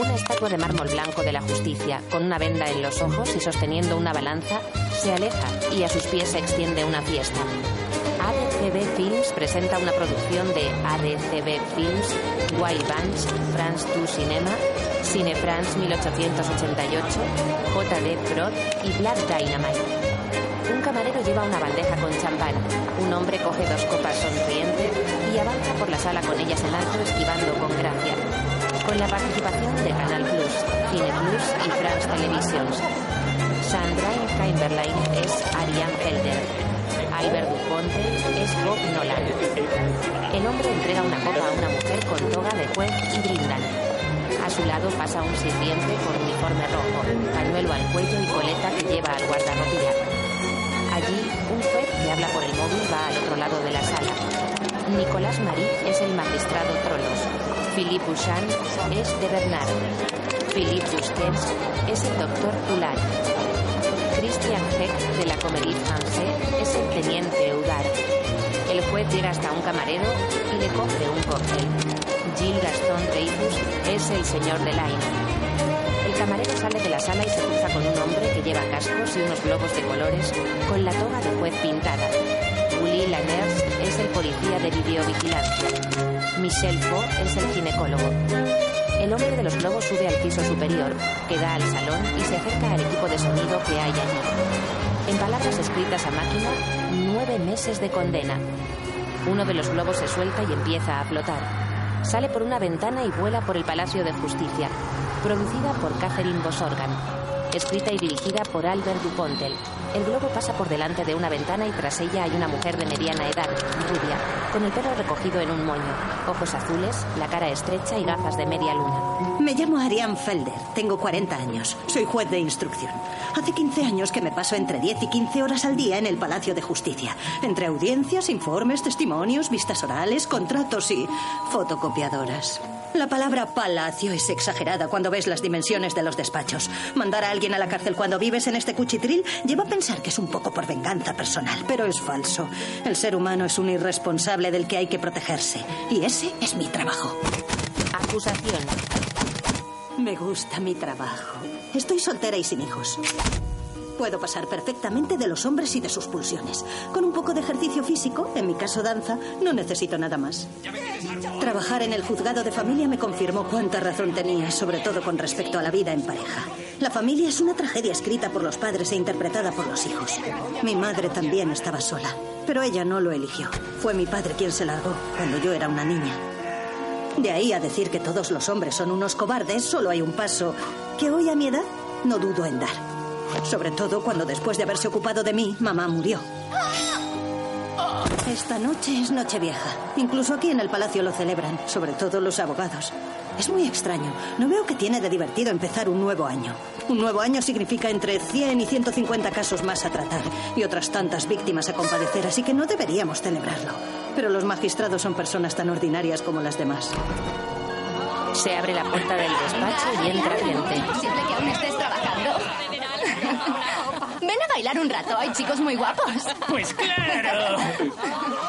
Una estatua de mármol blanco de la justicia, con una venda en los ojos y sosteniendo una balanza, se aleja y a sus pies se extiende una fiesta. ADCB Films presenta una producción de ADCB Films, Wild Bunch, France 2 Cinema, Cine France 1888, JD Prod y Black Dynamite. Un camarero lleva una bandeja con champán. Un hombre coge dos copas sonriente y avanza por la sala con ellas en alto, esquivando con gracia. Con la participación de Canal Plus, Cine Plus y France Televisions. Sandra Heimberlein es Ariane Felder. Albert Duponte es Bob Nolan. El hombre entrega una copa a una mujer con toga de juez y brindan. A su lado pasa un sirviente con uniforme rojo, pañuelo al cuello y coleta que lleva al guardarropía. Allí, un juez que habla por el móvil va al otro lado de la sala. Nicolás Marí es el magistrado Trolos. Philippe Bouchan es de Bernard. Philippe Busquets es el doctor Poulard. Christian Heck de la Comédie Française es el teniente Eudar. El juez llega hasta un camarero y le coge un cóctel. Gilles Gaston Dreyfus es el señor de Line. El camarero sale de la sala y se cruza con un hombre que lleva cascos y unos globos de colores con la toga de juez pintada. Lanners es el policía de videovigilancia. Michel Faux es el ginecólogo. El hombre de los globos sube al piso superior, que da al salón y se acerca al equipo de sonido que hay allí. En palabras escritas a máquina, nueve meses de condena. Uno de los globos se suelta y empieza a flotar. Sale por una ventana y vuela por el Palacio de Justicia. Producida por Catherine Bosorgan. Escrita y dirigida por Albert Dupontel. El globo pasa por delante de una ventana y tras ella hay una mujer de mediana edad, rubia, con el pelo recogido en un moño, ojos azules, la cara estrecha y gafas de media luna. Me llamo Ariane Felder, tengo 40 años, soy juez de instrucción. Hace 15 años que me paso entre 10 y 15 horas al día en el Palacio de Justicia, entre audiencias, informes, testimonios, vistas orales, contratos y fotocopiadoras. La palabra palacio es exagerada cuando ves las dimensiones de los despachos. Mandar a alguien a la cárcel cuando vives en este cuchitril lleva a pensar que es un poco por venganza personal, pero es falso. El ser humano es un irresponsable del que hay que protegerse. Y ese es mi trabajo. Acusación. Me gusta mi trabajo. Estoy soltera y sin hijos. Puedo pasar perfectamente de los hombres y de sus pulsiones. Con un poco de ejercicio físico, en mi caso danza, no necesito nada más. Trabajar en el juzgado de familia me confirmó cuánta razón tenía, sobre todo con respecto a la vida en pareja. La familia es una tragedia escrita por los padres e interpretada por los hijos. Mi madre también estaba sola, pero ella no lo eligió. Fue mi padre quien se largó cuando yo era una niña. De ahí a decir que todos los hombres son unos cobardes, solo hay un paso que hoy a mi edad no dudo en dar. Sobre todo cuando después de haberse ocupado de mí, mamá murió. Esta noche es Nochevieja. Incluso aquí en el palacio lo celebran, sobre todo los abogados. Es muy extraño. No veo que tiene de divertido empezar un nuevo año. Un nuevo año significa entre 100 y 150 casos más a tratar y otras tantas víctimas a compadecer, así que no deberíamos celebrarlo. Pero los magistrados son personas tan ordinarias como las demás. Se abre la puerta del despacho y entra gente. Posible que aún estés trabajando. Ven a bailar un rato, hay chicos muy guapos. Pues claro.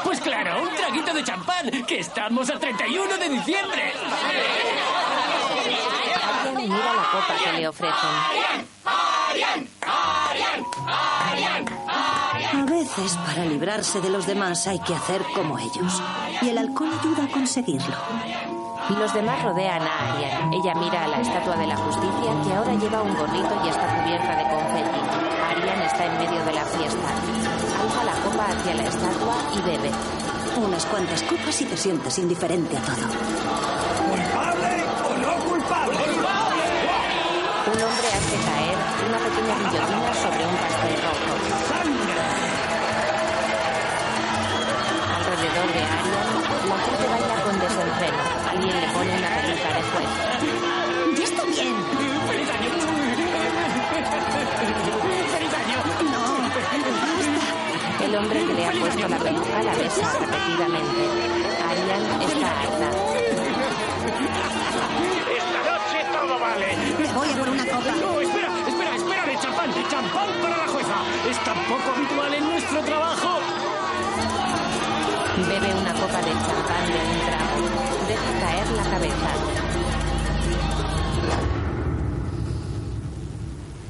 Pues claro, un traguito de champán, que estamos a 31 de diciembre. Mira la copa que le ofrecen. A veces, para librarse de los demás, hay que hacer como ellos. Y el alcohol ayuda a conseguirlo. Los demás rodean a Ariane. Ella mira a la estatua de la justicia que ahora lleva un gorrito y está cubierta de confeti. Ariane está en medio de la fiesta. Alza la copa hacia la estatua y bebe. Unas cuantas copas y te sientes indiferente a todo. ¿Culpable o no culpable? Un hombre hace caer una pequeña guillotina sobre un Alrededor de Ariane, la gente baila con desenfreno. Alguien le pone una peluca de juez. ¡Ya está bien! ¡Feliz año! ¡Feliz año! El hombre que le ha puesto la peluca la besa repetidamente. Ariane está harta. Esta noche todo vale. Me voy a por una copa. No, espera, espera, espera, de champán, de champán para la jueza. Es tan poco habitual en nuestro trabajo. Bebe una copa de champán de un trago. Deja caer la cabeza.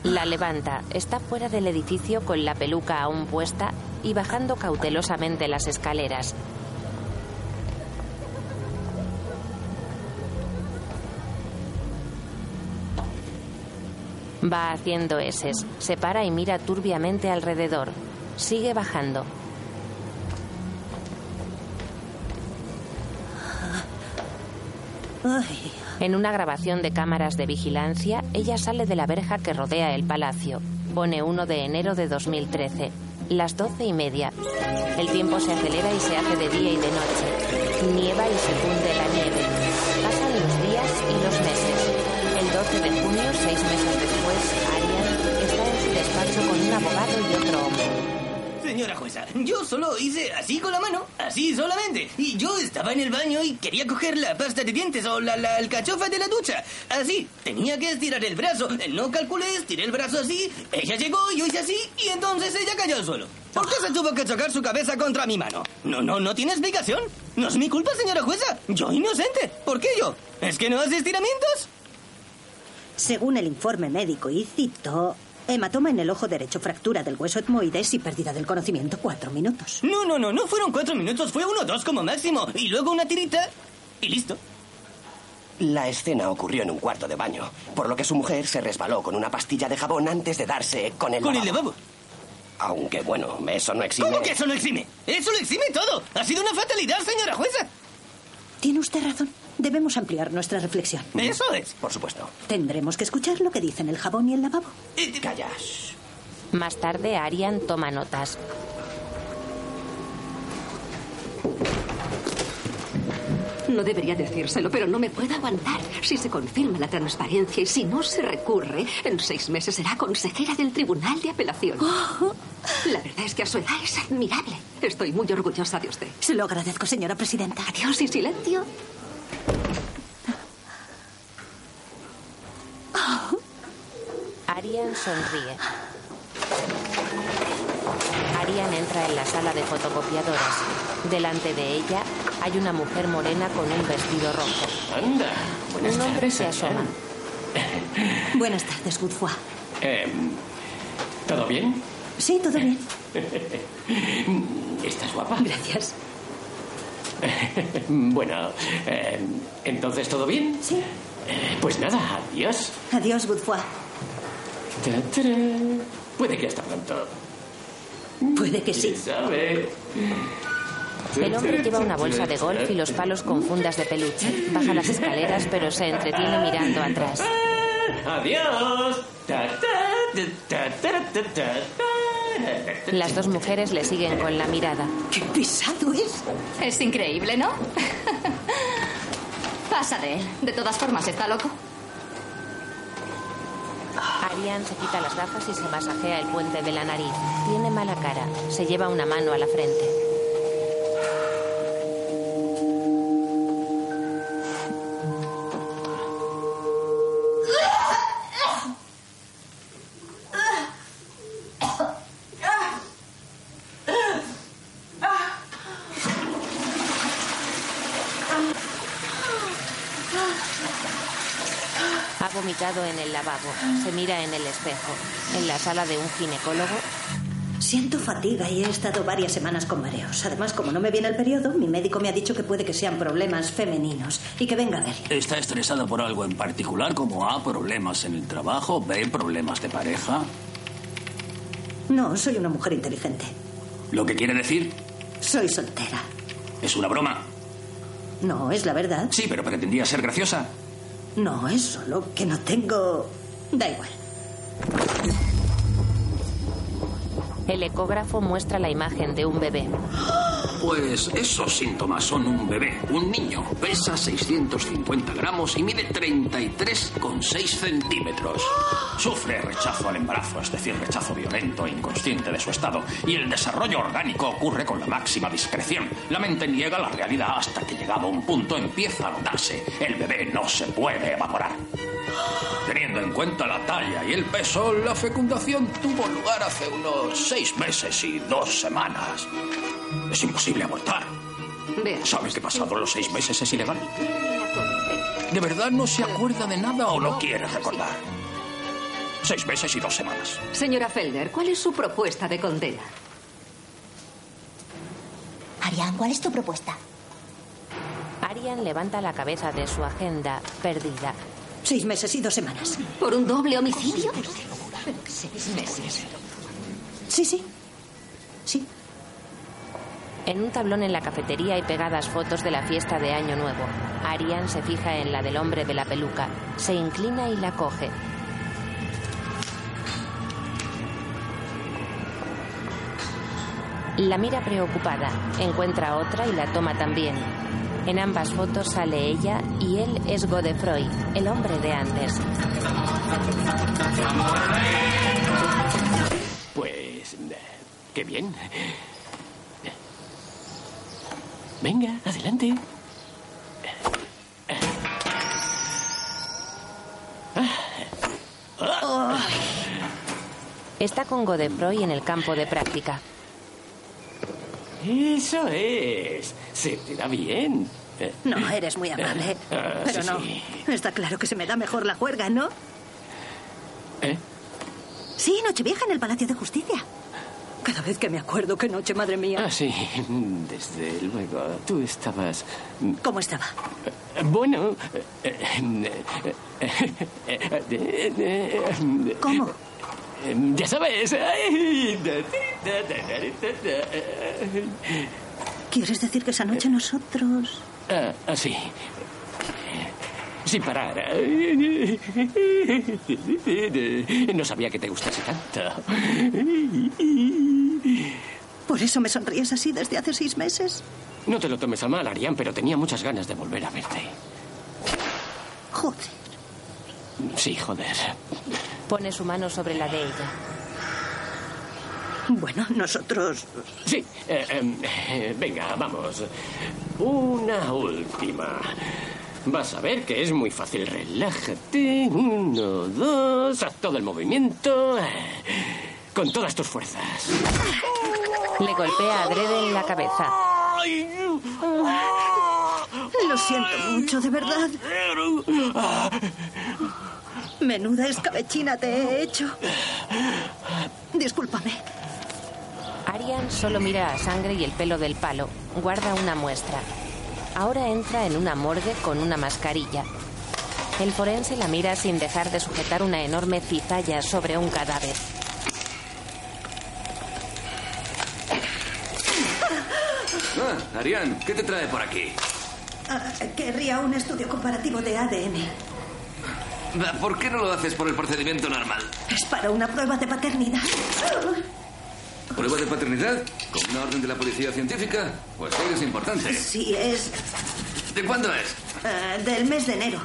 La levanta. Está fuera del edificio con la peluca aún puesta y bajando cautelosamente las escaleras. Va haciendo eses. Se para y mira turbiamente alrededor. Sigue bajando. En una grabación de cámaras de vigilancia, ella sale de la verja que rodea el palacio. Pone 1 de enero de 2013. Las doce y media. El tiempo se acelera y se hace de día y de noche. Nieva y se funde la nieve. Pasan los días y los meses. El 12 de junio, seis meses después, Arian está en su despacho con un abogado y otro hombre. Señora jueza, yo solo hice así con la mano, así solamente. Y yo estaba en el baño y quería coger la pasta de dientes o la, la alcachofa de la ducha. Así, tenía que estirar el brazo. No calculé, estiré el brazo así. Ella llegó, yo hice así y entonces ella cayó al suelo. ¿Por qué se tuvo que chocar su cabeza contra mi mano? No, no, no tiene explicación. No es mi culpa, señora jueza. Yo inocente. ¿Por qué yo? ¿Es que no hace estiramientos? según el informe médico y cito, hematoma en el ojo derecho, fractura del hueso etmoides y pérdida del conocimiento, cuatro minutos. No, no, no, no fueron cuatro minutos, fue uno o dos como máximo. Y luego una tirita y listo. La escena ocurrió en un cuarto de baño, por lo que su mujer se resbaló con una pastilla de jabón antes de darse con el Con el lavabo. lavabo. Aunque bueno, eso no exime. ¿Cómo que eso no exime? Eso lo exime todo. Ha sido una fatalidad, señora jueza. Tiene usted razón. Debemos ampliar nuestra reflexión. Eso es. Por supuesto. Tendremos que escuchar lo que dicen el jabón y el lavabo. Eh, Calla. shh. Más tarde, Arian toma notas. No debería decírselo, pero no me puedo aguantar. Si se confirma la transparencia y si no se recurre, en seis meses será consejera del Tribunal de Apelación. La verdad es que a su edad es admirable. Estoy muy orgullosa de usted. Se lo agradezco, señora presidenta. Adiós y silencio. Arian sonríe. Arian entra en la sala de fotocopiadoras. Delante de ella hay una mujer morena con un vestido rojo. Anda. Buenas Un hombre tardes, se Arian. asoma. Buenas tardes, Godefroy. Eh, ¿Todo bien? Sí, todo bien. ¿Estás guapa? Gracias. Bueno, eh, ¿entonces todo bien? Sí. Eh, pues nada, adiós. Adiós, Godefroy. Puede que hasta pronto. Puede que sí. ¿Quién sabe? El hombre lleva una bolsa de golf y los palos con fundas de peluche. Baja las escaleras, pero se entretiene mirando atrás. ¡Adiós! Las dos mujeres le siguen con la mirada. ¡Qué pesado es! Es increíble, ¿no? Pasa de él. De todas formas, ¿está loco? Arian se quita las gafas y se masajea el puente de la nariz. Tiene mala cara. Se lleva una mano a la frente. Se mira en el espejo. En la sala de un ginecólogo, Siento fatiga y he estado varias semanas con mareos. Además, como no me viene el periodo, mi médico me ha dicho que puede que sean problemas femeninos y que venga a verle. ¿Está estresado por algo en particular, como A, problemas en el trabajo, B, problemas de pareja? No, soy una mujer inteligente. Lo que quiere decir Soy soltera. es una broma. No, es la verdad. Sí, pero pretendía ser graciosa. No, es solo que no tengo... Da igual. el ecógrafo muestra la imagen de un bebé. Pues esos síntomas son un bebé, un niño. Pesa 650 gramos y mide 33,6 centímetros. Sufre rechazo al embarazo, es decir, rechazo violento e inconsciente de su estado. Y el desarrollo orgánico ocurre con la máxima discreción. La mente niega la realidad hasta que llegado a un punto empieza a notarse. El bebé no se puede evaporar. Teniendo en cuenta la talla y el peso, la fecundación tuvo lugar hace unos seis meses y dos semanas. Es imposible abortar. ¿Sabes que pasado los seis meses es ilegal? ¿De verdad no se acuerda de nada o no quiere recordar? Seis meses y dos semanas. Señora Felder, ¿cuál es su propuesta de condena? Arián, ¿cuál es tu propuesta? Arian levanta la cabeza de su agenda, perdida. Seis meses y dos semanas. ¿Por un doble homicidio? Seis meses. Sí, sí. Sí. En un tablón en la cafetería hay pegadas fotos de la fiesta de Año Nuevo. Arian se fija en la del hombre de la peluca, se inclina y la coge. La mira preocupada, encuentra otra y la toma también. En ambas fotos sale ella y él es Godefroy, el hombre de antes. Pues... eh, qué bien. Venga, adelante. Está con Godefroy en el campo de práctica. Eso es. Se te da bien. Eh, No, eres muy amable. Ah, Pero sí, no. sí. Está claro que se me da mejor la juerga, ¿no? ¿Eh? Sí, Nochevieja en el Palacio de Justicia. Cada vez que me acuerdo, qué noche, madre mía. Ah, sí, desde luego. Tú estabas... ¿Cómo estaba? eh, Bueno... eh, eh, eh, eh, eh, ¿Cómo? eh, Ya sabes. ¿Quieres decir que esa noche nosotros... Ah, Así. Sin parar. No sabía que te gustase tanto. ¿Por eso me sonríes así desde hace seis meses? No te lo tomes a mal, Arián, pero tenía muchas ganas de volver a verte. Joder. Sí, joder. Pone su mano sobre la de ella. Bueno, nosotros... Sí, eh, em, eh, venga, vamos. Una última. Vas a ver que es muy fácil. Relájate. Uno, dos. Haz todo el movimiento. Con todas tus fuerzas. Le golpea a Drede en la cabeza. Lo siento mucho, de verdad. Menuda escabechina te he hecho. Discúlpame. Arian solo mira a sangre y el pelo del palo. Guarda una muestra. Ahora entra en una morgue con una mascarilla. El forense la mira sin dejar de sujetar una enorme cizalla sobre un cadáver. Ah, Arián, ¿qué te trae por aquí? Ah, querría un estudio comparativo de ADN. Va, ¿Por qué no lo haces por el procedimiento normal? Es para una prueba de paternidad. ¿Prueba de paternidad? ¿Con una orden de la policía científica? Pues es importante. Sí, es ¿De cuándo es? ah, del mes de enero.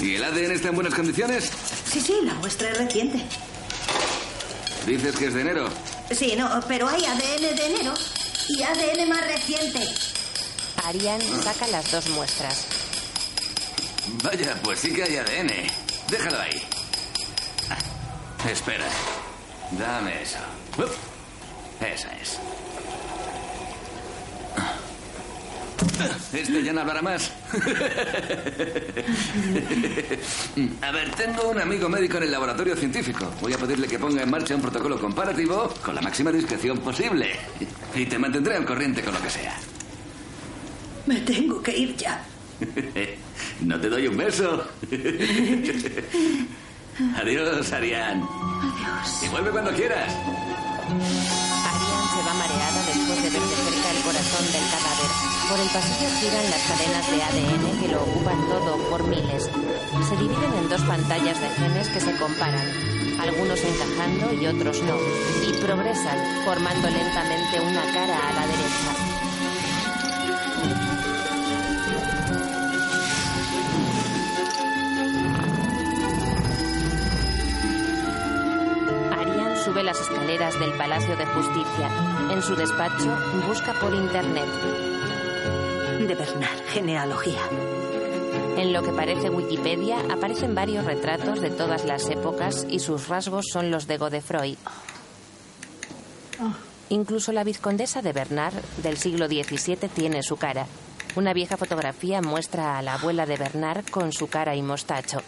¿Y el ADN está en buenas condiciones? Sí, sí, la muestra es reciente. Dices que es de enero. Sí, no, pero hay ADN de enero y ADN más reciente. Arian saca las dos muestras. Vaya, pues sí que hay ADN. Déjalo ahí. Ah, espera. Dame eso. Up. Esa es. Este ya no hablará más. A ver, tengo un amigo médico en el laboratorio científico. Voy a pedirle que ponga en marcha un protocolo comparativo con la máxima discreción posible. Y te mantendré al corriente con lo que sea. Me tengo que ir ya. No te doy un beso. Adiós, Arián. Adiós. Y vuelve cuando quieras. Va mareada después de ver de cerca el corazón del cadáver. Por el pasillo giran las cadenas de ADN que lo ocupan todo por miles. Se dividen en dos pantallas de genes que se comparan, algunos encajando y otros no, y progresan, formando lentamente una cara a la derecha. Las escaleras del Palacio de Justicia. En su despacho busca por internet. De Bernard, genealogía. En lo que parece Wikipedia aparecen varios retratos de todas las épocas y sus rasgos son los de Godefroy. Incluso la vizcondesa de Bernard del siglo XVII tiene su cara. Una vieja fotografía muestra a la abuela de Bernard con su cara y mostacho.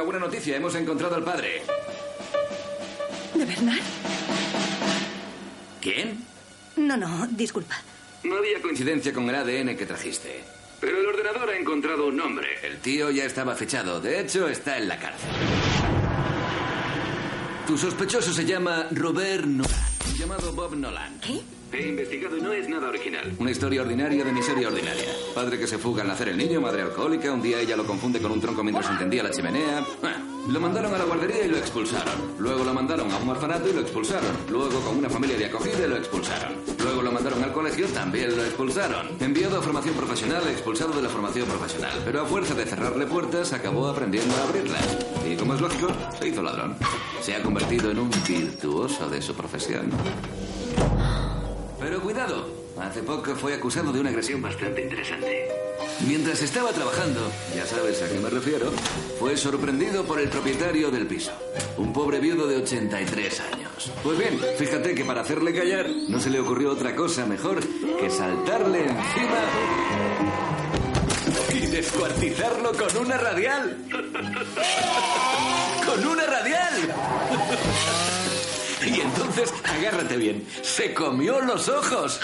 Una buena noticia. Hemos encontrado al padre. ¿De Bernard? ¿Quién? No, no, disculpa. No había coincidencia con el ADN que trajiste. Pero el ordenador ha encontrado un nombre. El tío ya estaba fechado. De hecho, está en la cárcel. Tu sospechoso se llama Robert Nolan, llamado Bob Nolan. ¿Qué? He investigado y no es nada original. Una historia ordinaria de miseria ordinaria. Padre que se fuga al nacer el niño, madre alcohólica, un día ella lo confunde con un tronco mientras encendía la chimenea. Ah, Lo mandaron a la guardería y lo expulsaron. Luego lo mandaron a un orfanato y lo expulsaron. Luego con una familia de acogida y lo expulsaron. Luego lo mandaron al colegio, también lo expulsaron. Enviado a formación profesional, expulsado de la formación profesional. Pero a fuerza de cerrarle puertas, acabó aprendiendo a abrirlas. Y como es lógico, se hizo ladrón. Se ha convertido en un virtuoso de su profesión. Pero cuidado, hace poco fue acusado de una agresión bastante interesante. Mientras estaba trabajando, ya sabes a qué me refiero, fue sorprendido por el propietario del piso, un pobre viudo de 83 años. Pues bien, fíjate que para hacerle callar no se le ocurrió otra cosa mejor que saltarle encima y descuartizarlo con una radial. ¡Con una radial! Entonces, agárrate bien, se comió los ojos.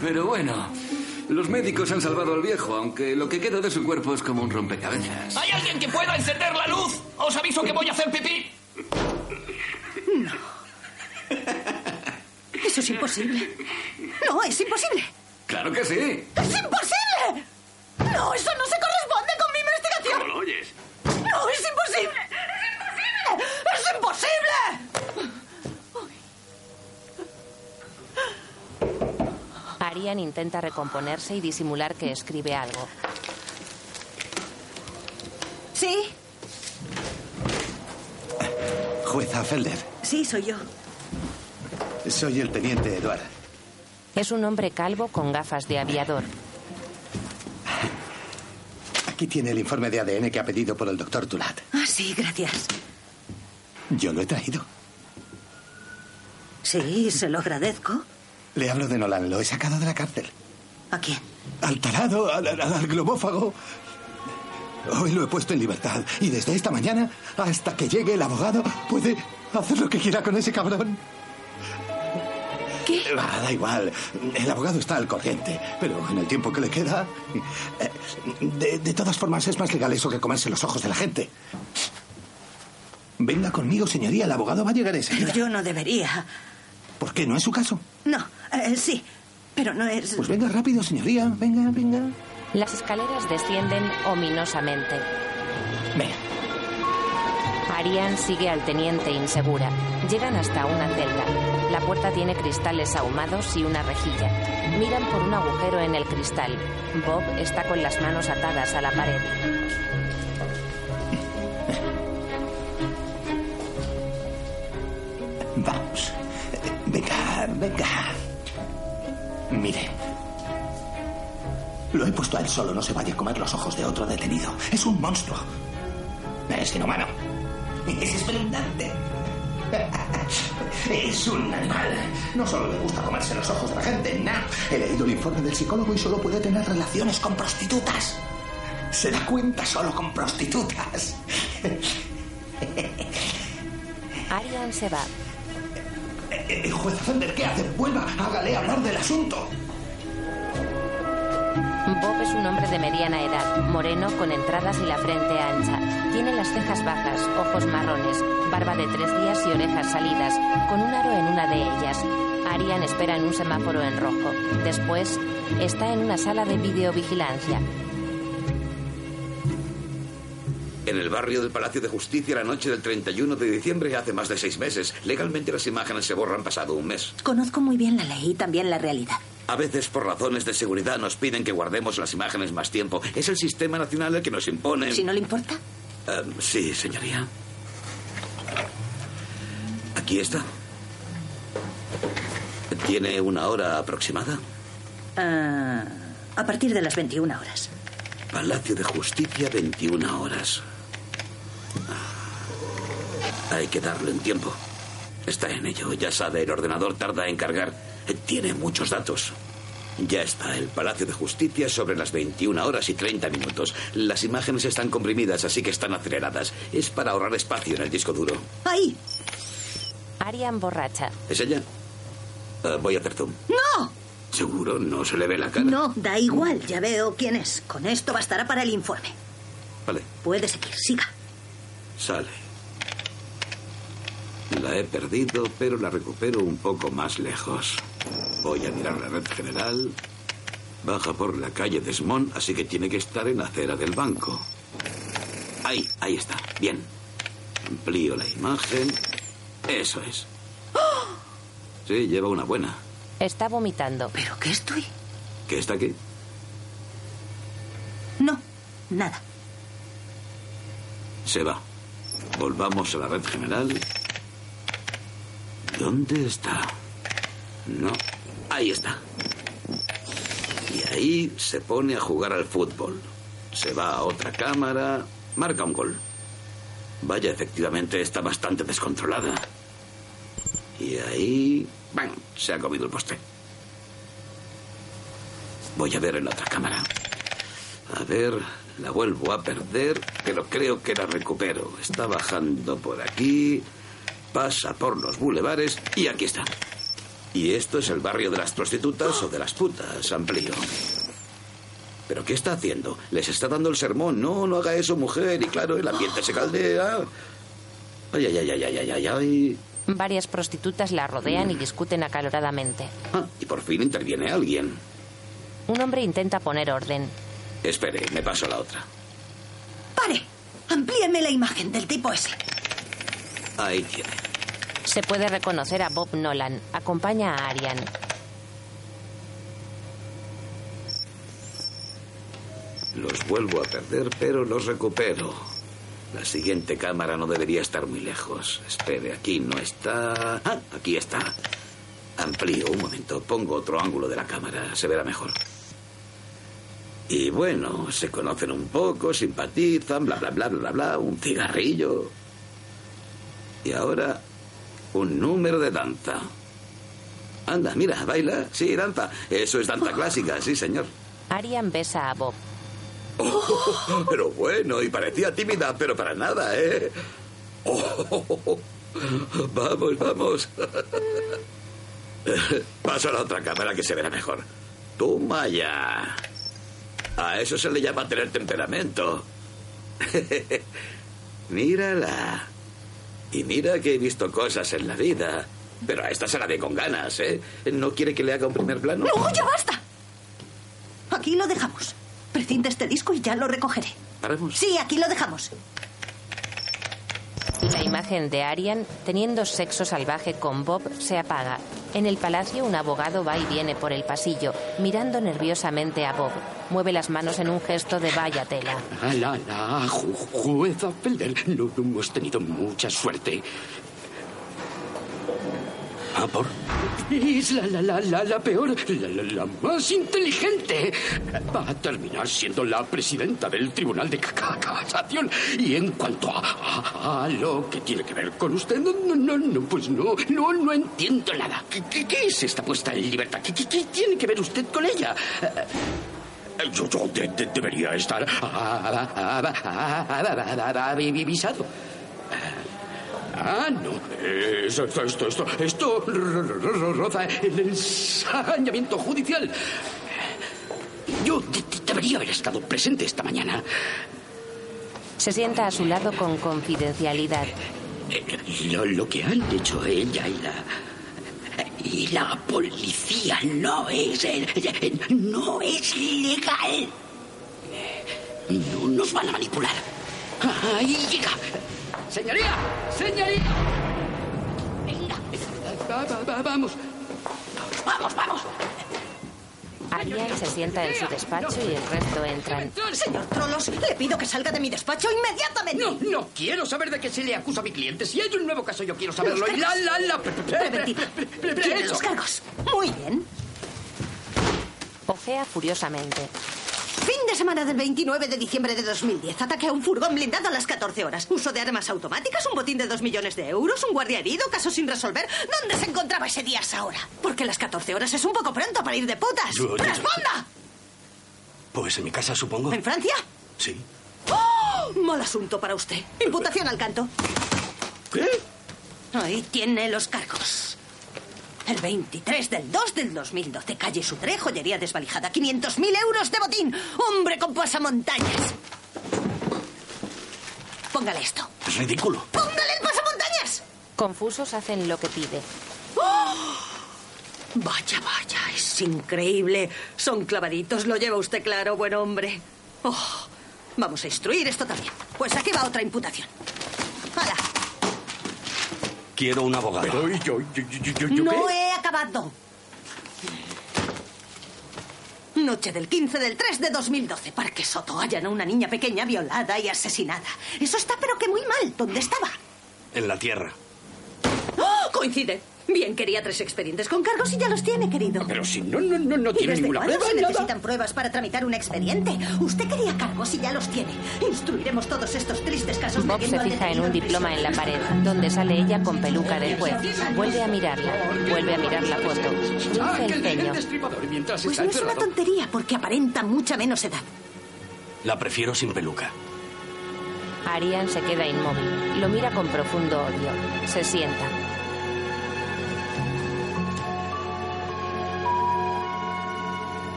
Pero bueno, los médicos han salvado al viejo, aunque lo que queda de su cuerpo es como un rompecabezas. ¿Hay alguien que pueda encender la luz? Os aviso que voy a hacer pipí. Eso es imposible. No, es imposible. ¡Claro que sí! ¡Es imposible! No, eso no se corresponde con mi investigación. ¿Cómo lo oyes? No, es imposible. ¡Es imposible! Intenta recomponerse y disimular que escribe algo. Sí, Jueza Felder, sí, soy yo. soy el teniente Eduard. Es un hombre calvo con gafas de aviador. Aquí tiene el informe de ADN que ha pedido por el doctor Tulat. Ah, sí, gracias. Yo lo he traído. Sí, se lo agradezco. Le hablo de Nolan, lo he sacado de la cárcel. ¿A quién? Al tarado, al, al- al globófago. Hoy lo he puesto en libertad. Y desde esta mañana, hasta que llegue el abogado, puede hacer lo que quiera con ese cabrón. ¿Qué? Ah, da igual. El abogado está al corriente. Pero en el tiempo que le queda. eh, De, de todas formas, es más legal eso que comerse los ojos de la gente. Venga conmigo, señoría. El abogado va a llegar enseguida. Yo no debería. ¿Por qué? ¿No es su caso? No, eh, sí, pero no es... Pues venga rápido, señoría. Venga, venga. Las escaleras descienden ominosamente. Venga. Arian sigue al teniente insegura. Llegan hasta una celda. La puerta tiene cristales ahumados y una rejilla. Miran por un agujero en el cristal. Bob está con las manos atadas a la pared. Vamos. Venga, venga. Mire. Lo he puesto a él solo. No se vaya a comer los ojos de otro detenido. Es un monstruo. Es inhumano. Es espeluznante. Es un animal. No solo le gusta comerse los ojos de la gente, no. He leído el informe del psicólogo y solo puede tener relaciones con prostitutas. Se da cuenta solo con prostitutas. Arian se va. Eh, juez Fender, ¿qué hace? Vuelva, hágale hablar del asunto. Bob es un hombre de mediana edad, moreno, con entradas y la frente ancha. Tiene las cejas bajas, ojos marrones, barba de tres días y orejas salidas, con un aro en una de ellas. Arian espera en un semáforo en rojo. Después, está en una sala de videovigilancia. En el barrio del Palacio de Justicia la noche del 31 de diciembre hace más de seis meses. Legalmente las imágenes se borran pasado un mes. Conozco muy bien la ley y también la realidad. A veces por razones de seguridad nos piden que guardemos las imágenes más tiempo. Es el sistema nacional el que nos impone... Si no le importa. Eh, sí, señoría. Aquí está. ¿Tiene una hora aproximada? Ah, a partir de las 21 horas. Palacio de Justicia, 21 horas. Hay que darle un tiempo. Está en ello, ya sabe, el ordenador tarda en cargar. Eh, Tiene muchos datos. Ya está, el Palacio de Justicia sobre las 21 horas y 30 minutos. Las imágenes están comprimidas, así que están aceleradas. Es para ahorrar espacio en el disco duro. Ahí. Arian borracha. ¿Es ella? Ah, voy a hacer zoom. ¡No! ¿Seguro? ¿No se le ve la cara? No, da igual, ya veo quién es. Con esto bastará para el informe. Vale, Puede seguir, siga. Sale. La he perdido, pero la recupero un poco más lejos. Voy a mirar la red general. Baja por la calle Desmond, así que tiene que estar en la acera del banco. Ahí, ahí está. Bien. Amplío la imagen. Eso es. Sí, lleva una buena. Está vomitando. ¿Pero qué estoy? ¿Qué está aquí? No, nada. Se va. Volvamos a la red general. ¿Dónde está? No. Ahí está. Y ahí se pone a jugar al fútbol. Se va a otra cámara. Marca un gol. Vaya, efectivamente está bastante descontrolada. Y ahí... ¡Bam! Se ha comido el poste. Voy a ver en otra cámara. A ver, la vuelvo a perder, pero creo que la recupero. Está bajando por aquí, pasa por los bulevares y aquí está. Y esto es el barrio de las prostitutas o de las putas, amplío. ¿Pero qué está haciendo? Les está dando el sermón. No, no haga eso, mujer. Y claro, el ambiente se caldea. Ay, ay, ay, ay, ay, ay, ay, ay. Varias prostitutas la rodean y discuten acaloradamente. Ah, y por fin interviene alguien. Un hombre intenta poner orden. Espere, me paso a la otra. ¡Pare! Amplíeme la imagen del tipo ese. Ahí tiene. Se puede reconocer a Bob Nolan. Acompaña a Arian. Los vuelvo a perder, pero los recupero. La siguiente cámara no debería estar muy lejos. Espere, aquí no está. Ah, aquí está. Amplío un momento. Pongo otro ángulo de la cámara. Se verá mejor. Y bueno, se conocen un poco, simpatizan, bla, bla, bla, bla, bla. Un cigarrillo. Y ahora, un número de danza. Anda, mira, baila. Sí, danza. Eso es danza clásica, sí, señor. Arian besa a Bob. Oh, pero bueno, y parecía tímida, pero para nada, ¿eh? Oh, vamos, vamos. Paso a la otra cámara que se verá mejor. Toma ya. A eso se le llama tener temperamento. Mírala. Y mira que he visto cosas en la vida. Pero a esta se la ve con ganas, ¿eh? ¿No quiere que le haga un primer plano? ¡No, ya basta! Aquí lo dejamos. Precinte este disco y ya lo recogeré. ¿Paramos? Sí, aquí lo dejamos. La imagen de Arian, teniendo sexo salvaje con Bob, se apaga. En el palacio, un abogado va y viene por el pasillo, mirando nerviosamente a Bob. Mueve las manos en un gesto de vaya tela. La, la, ju- jueza Felder. No, no hemos tenido mucha suerte. ¿Ah, por? Es la, la, la, la, la peor, la, la, la más inteligente. Va a terminar siendo la presidenta del Tribunal de ca- ca- Casación. Y en cuanto a, a- lo que tiene que ver con usted, no, no, no, pues no, no, no entiendo nada. ¿Qué, qué- qué es esta puesta en libertad? ¿Qué, qué- qué tiene que ver usted con ella? Eh, Yo, yo de- de- debería estar ah, ah, ah, ah, ah, ah. Ah, no. Esto, esto, esto, esto, esto ro- ro- ro- roza el ensañamiento judicial. Yo de- de- debería haber estado presente esta mañana. Se sienta a su lado con confidencialidad. Lo, lo que han hecho ella y la. Y la policía no es. No es legal. No nos van a manipular. Ahí llega. Señoría, señoría. Venga. Va- va- va- vamos. Vamos, vamos. Arian se sienta en su despacho y el resto entran. Señor Trolos, le pido que salga de mi despacho inmediatamente. No, no quiero saber de qué se le acusa a mi cliente. Si hay un nuevo caso, yo quiero saberlo. Los Y la, la, la. pre- pre- Preventiva. pre- pre- pre- Tiene los cargos. Muy bien. Ojea furiosamente. Fin de semana del 29 de diciembre de 2010. Ataque a un furgón blindado a las 14 horas. Uso de armas automáticas, un botín de 2 millones de euros, un guardia herido, caso sin resolver. ¿Dónde se encontraba ese día a hora? Porque las 14 horas es un poco pronto para ir de putas. Yo- yo- ¡Responda! Pues en mi casa, supongo. ¿En Francia? Sí. ¡Oh! Mal asunto para usted. Imputación al canto. ¿Qué? Ahí tiene los cargos. El 23 del 2 del 2012, calle Sudré, joyería desvalijada, 500.000 euros de botín. Hombre con pasamontañas. Póngale esto. Es ridículo. ¡Póngale el pasamontañas! Confusos hacen lo que pide. ¡Oh! Vaya, vaya, es increíble. Son clavaditos, lo lleva usted claro, buen hombre. Oh, vamos a instruir esto también. Pues aquí va otra imputación. ¡Hala! Quiero un abogado. Pero ¿y yo, yo, yo, yo, yo No qué? he acabado. Noche del 15 del 3 de 2012. Parque Soto. Hallan a una niña pequeña violada y asesinada. Eso está pero que muy mal. ¿Dónde estaba? En la tierra. ¡Oh! Coincide. Bien, quería tres expedientes con cargos y ya los tiene, querido. Pero si no, no, no, no ¿Y tiene desde ninguna cuándo prueba, se nada. necesitan pruebas para tramitar un expediente? Usted quería cargos y ya los tiene. Instruiremos todos estos tristes casos Bob se fija en un diploma en la pared, donde sale ella con peluca de juez. Vuelve a mirarla. Vuelve a mirar la foto. Ah, el ceño. Pues no es una tontería, porque aparenta mucha menos edad. La prefiero sin peluca. Arian se queda inmóvil. Lo mira con profundo odio. Se sienta.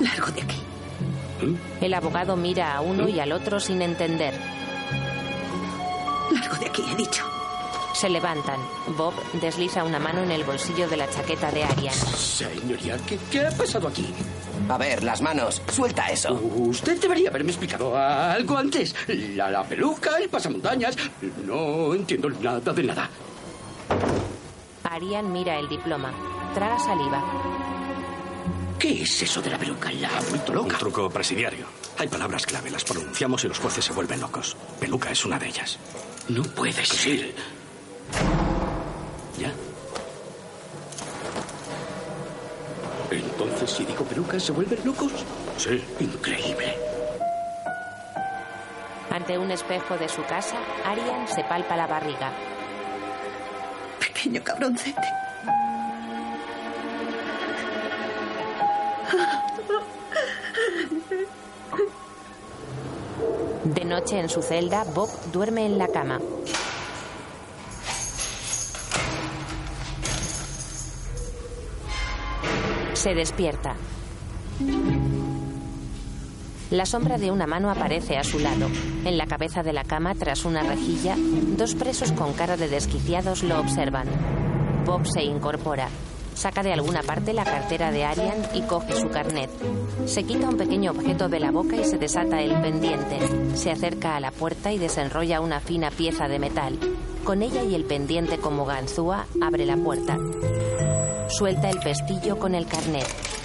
Largo de aquí. El abogado mira a uno y al otro sin entender. Largo de aquí, he dicho. Se levantan. Bob desliza una mano en el bolsillo de la chaqueta de Arian. Señoría, ¿qué, qué ha pasado aquí? A ver, las manos. Suelta eso. Usted debería haberme explicado algo antes. La, la peluca, el pasamontañas. No entiendo nada de nada. Arian mira el diploma. Traga saliva. ¿Qué es eso de la peluca? La ha vuelto Un loca. truco presidiario. Hay palabras clave, las pronunciamos y los jueces se vuelven locos. Peluca es una de ellas. No puede ser. ¿Ya? Entonces, si digo peluca, ¿se vuelven locos? Sí. Increíble. Ante un espejo de su casa, Arian se palpa la barriga. Pequeño cabroncete. De noche en su celda, Bob duerme en la cama. Se despierta. La sombra de una mano aparece a su lado. En la cabeza de la cama, tras una rejilla, dos presos con cara de desquiciados lo observan. Bob se incorpora. Saca de alguna parte la cartera de Arian y coge su carnet. Se quita un pequeño objeto de la boca y se desata el pendiente. Se acerca a la puerta y desenrolla una fina pieza de metal. Con ella y el pendiente como ganzúa, abre la puerta. Suelta el pestillo con el carnet.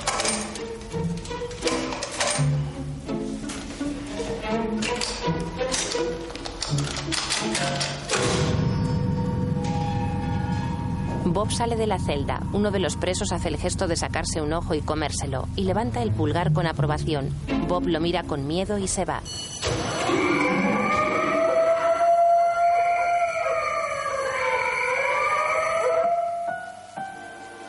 Bob sale de la celda. Uno de los presos hace el gesto de sacarse un ojo y comérselo, y levanta el pulgar con aprobación. Bob lo mira con miedo y se va.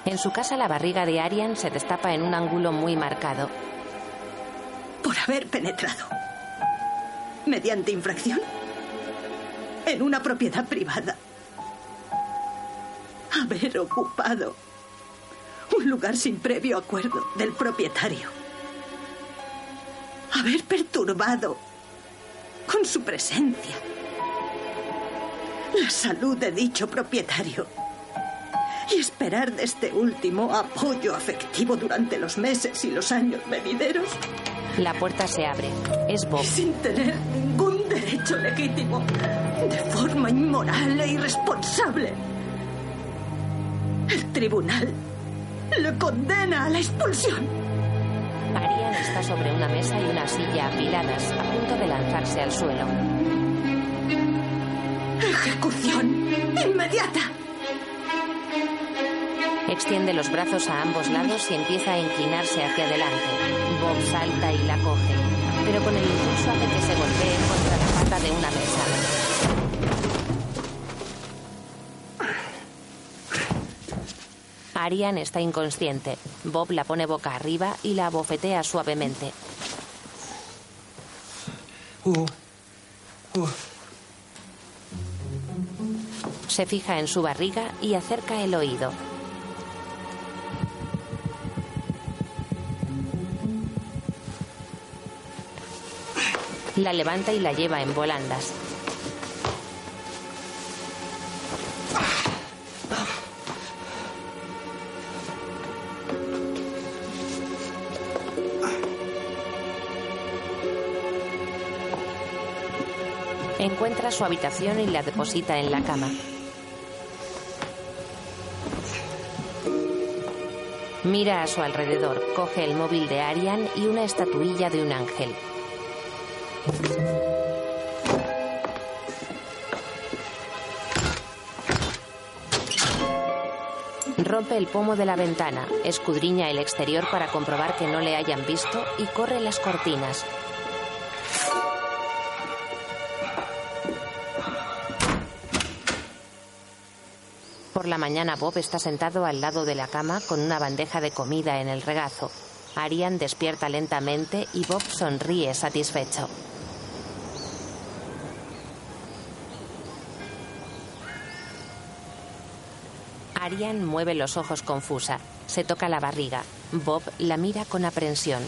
En su casa la barriga de Arian se destapa en un ángulo muy marcado. Por haber penetrado. Mediante infracción. En una propiedad privada. Haber ocupado un lugar sin previo acuerdo del propietario. Haber perturbado con su presencia la salud de dicho propietario. Y esperar de este último apoyo afectivo durante los meses y los años venideros. La puerta se abre. Es Bob. Sin tener ningún derecho legítimo. De forma inmoral e irresponsable. El tribunal le condena a la expulsión. Arian está sobre una mesa y una silla apiladas, a punto de lanzarse al suelo. Ejecución inmediata. Extiende los brazos a ambos lados y empieza a inclinarse hacia adelante. Bob salta y la coge. pero con el impulso hace que se golpee contra la pata de una mesa. Arian está inconsciente. Bob la pone boca arriba y la abofetea suavemente. Uh, uh. Se fija en su barriga y acerca el oído. La levanta y la lleva en volandas. Encuentra su habitación y la deposita en la cama. Mira a su alrededor, coge el móvil de Arian y una estatuilla de un ángel. Rompe el pomo de la ventana, escudriña el exterior para comprobar que no le hayan visto y corre las cortinas. Por la mañana Bob está sentado al lado de la cama con una bandeja de comida en el regazo. Arian despierta lentamente y Bob sonríe satisfecho. Arian mueve los ojos confusa. Se toca la barriga. Bob la mira con aprensión.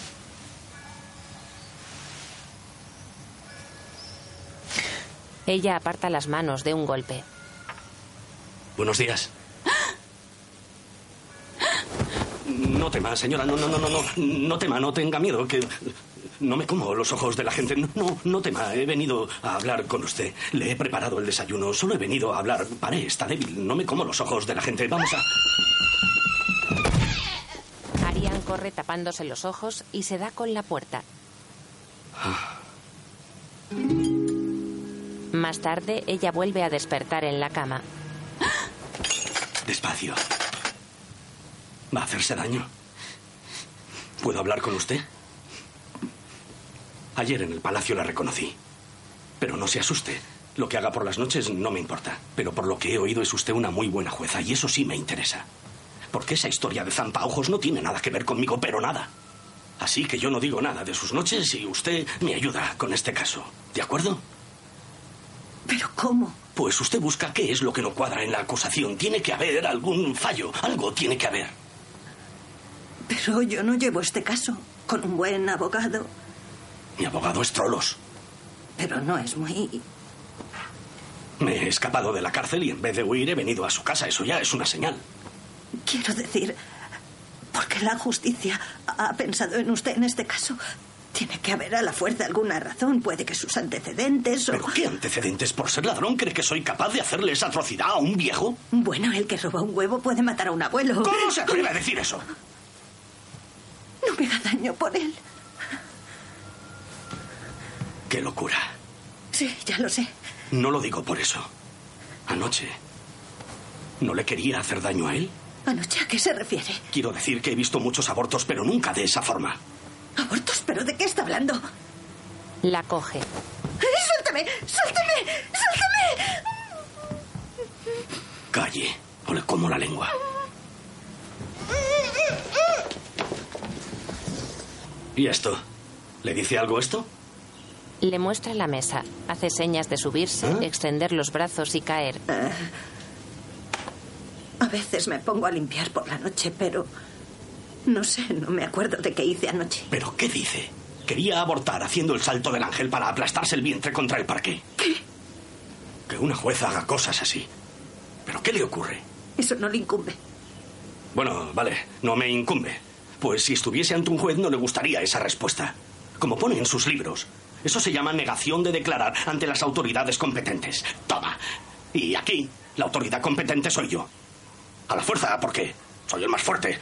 Ella aparta las manos de un golpe. Buenos días. No tema, señora, no, no, no, no, no, no tema, no tenga miedo, que no me como los ojos de la gente. No, no, no tema, he venido a hablar con usted. Le he preparado el desayuno, solo he venido a hablar. Pare, está débil, no me como los ojos de la gente. Vamos a... Arian corre tapándose los ojos y se da con la puerta. Más tarde, ella vuelve a despertar en la cama. Despacio. Va a hacerse daño. ¿Puedo hablar con usted? Ayer en el palacio la reconocí. Pero no se asuste. Lo que haga por las noches no me importa. Pero por lo que he oído es usted una muy buena jueza y eso sí me interesa. Porque esa historia de zampaojos no tiene nada que ver conmigo, pero nada. Así que yo no digo nada de sus noches y usted me ayuda con este caso. ¿De acuerdo? ¿Pero cómo? Pues usted busca qué es lo que no cuadra en la acusación. Tiene que haber algún fallo. Algo tiene que haber. Pero yo no llevo este caso. Con un buen abogado. Mi abogado es Trolos. Pero no es muy... Me he escapado de la cárcel y en vez de huir he venido a su casa. Eso ya es una señal. Quiero decir, porque la justicia ha pensado en usted en este caso. Tiene que haber a la fuerza alguna razón. Puede que sus antecedentes o... ¿Pero qué antecedentes? ¿Por ser ladrón cree que soy capaz de hacerle esa atrocidad a un viejo? Bueno, el que roba un huevo puede matar a un abuelo. ¿Cómo se atreve a decir eso? No me haga daño por él. ¡Qué locura! Sí, ya lo sé. No lo digo por eso. Anoche. ¿No le quería hacer daño a él? ¿Anoche a qué se refiere? Quiero decir que he visto muchos abortos, pero nunca de esa forma. ¿Abortos? ¿Pero de qué está hablando? La coge. ¡Eh, ¡Suéltame! ¡Suéltame! ¡Suéltame! Calle, o le como la lengua. ¿Y esto? ¿Le dice algo esto? Le muestra la mesa. Hace señas de subirse, extender los brazos y caer. Eh, a veces me pongo a limpiar por la noche, pero... No sé, no me acuerdo de qué hice anoche. ¿Pero qué dice? Quería abortar haciendo el salto del ángel para aplastarse el vientre contra el parque. ¿Qué? Que una jueza haga cosas así. ¿Pero qué le ocurre? Eso no le incumbe. Bueno, vale, no me incumbe. Pues si estuviese ante un juez no le gustaría esa respuesta. Como pone en sus libros. Eso se llama negación de declarar ante las autoridades competentes. Toma. Y aquí, la autoridad competente soy yo. A la fuerza, porque soy el más fuerte.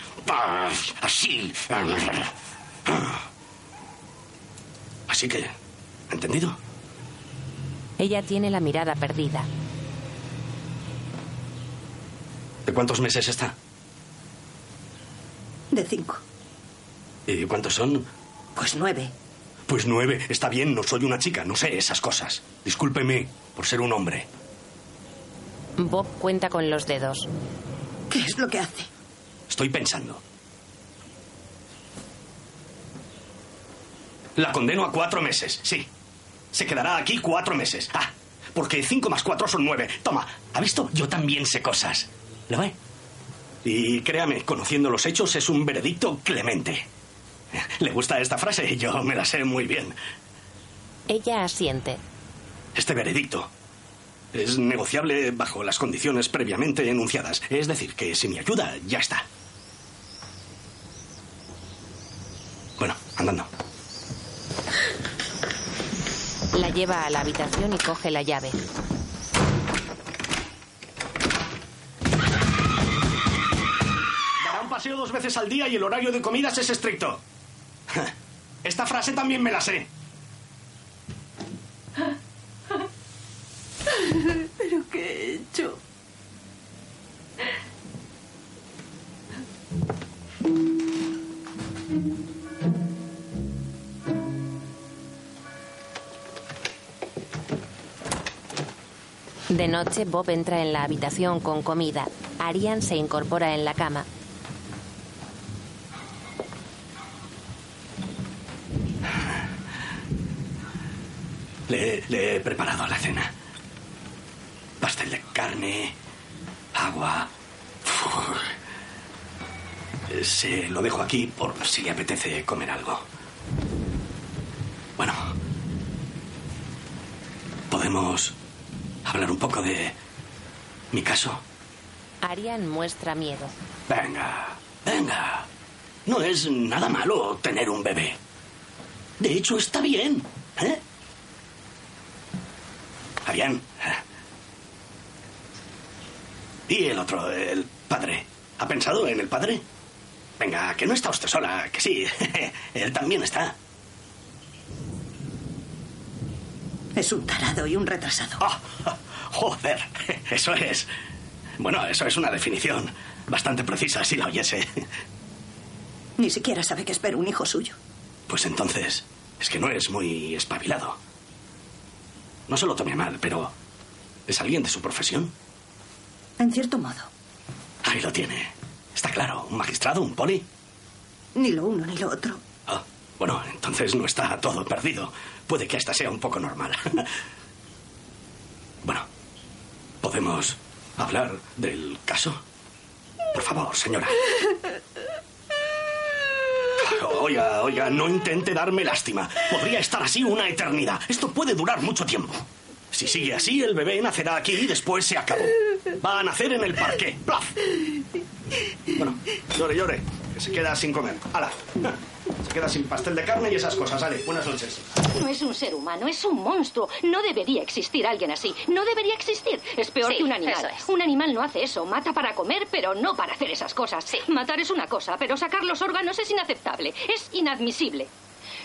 Así. Así que, ¿entendido? Ella tiene la mirada perdida. ¿De cuántos meses está? De cinco. ¿Y cuántos son? Pues nueve. Pues nueve. Está bien, no soy una chica, no sé esas cosas. Discúlpeme por ser un hombre. Bob cuenta con los dedos. ¿Qué es lo que hace? Estoy pensando. La condeno a cuatro meses, sí. Se quedará aquí cuatro meses. Ah, porque cinco más cuatro son nueve. Toma, ¿ha visto? Yo también sé cosas. ¿Lo ve? Y créame, conociendo los hechos, es un veredicto clemente. ¿Le gusta esta frase? Yo me la sé muy bien. Ella asiente. Este veredicto es negociable bajo las condiciones previamente enunciadas. Es decir, que si me ayuda, ya está. Bueno, andando. La lleva a la habitación y coge la llave. Dará un paseo dos veces al día y el horario de comidas es estricto. Esta frase también me la sé. De noche, Bob entra en la habitación con comida. Arian se incorpora en la cama. Le, he preparado la cena. Pastel de carne, agua. Se lo dejo aquí por si le apetece comer algo. Bueno. ¿Podemos hablar un poco de mi caso? Arian muestra miedo. Venga, venga. No es nada malo tener un bebé. De hecho, está bien. ¿eh? Arián. Y el otro, el padre. ¿Ha pensado en el padre? Venga, que no está usted sola, que sí. Él también está. Es un tarado y un retrasado. Ah, joder, eso es. Bueno, eso es una definición bastante precisa, si la oyese. Ni siquiera sabe que espero un hijo suyo. Pues entonces, es que no es muy espabilado. No se lo tome a mal, pero ¿es alguien de su profesión? En cierto modo. Ahí lo tiene. Está claro, un magistrado, un poli. Ni lo uno ni lo otro. Ah, bueno, entonces no está todo perdido. Puede que hasta sea un poco normal. bueno, ¿podemos hablar del caso? Por favor, señora. Oiga, oiga, no intente darme lástima. Podría estar así una eternidad. Esto puede durar mucho tiempo. Si sigue así, el bebé nacerá aquí y después se acabó. Va a nacer en el parque. ¡Plaf! Bueno, llore, llore. Que se queda sin comer. ¡Hala! Se queda sin pastel de carne y esas cosas. Ale, buenas noches. No es un ser humano, es un monstruo. No debería existir alguien así. No debería existir. Es peor Sí, que un animal. eso es. Un animal no hace eso. Mata para comer, pero no para hacer esas cosas. Matar es una cosa, pero sacar los órganos es inaceptable. Es inadmisible.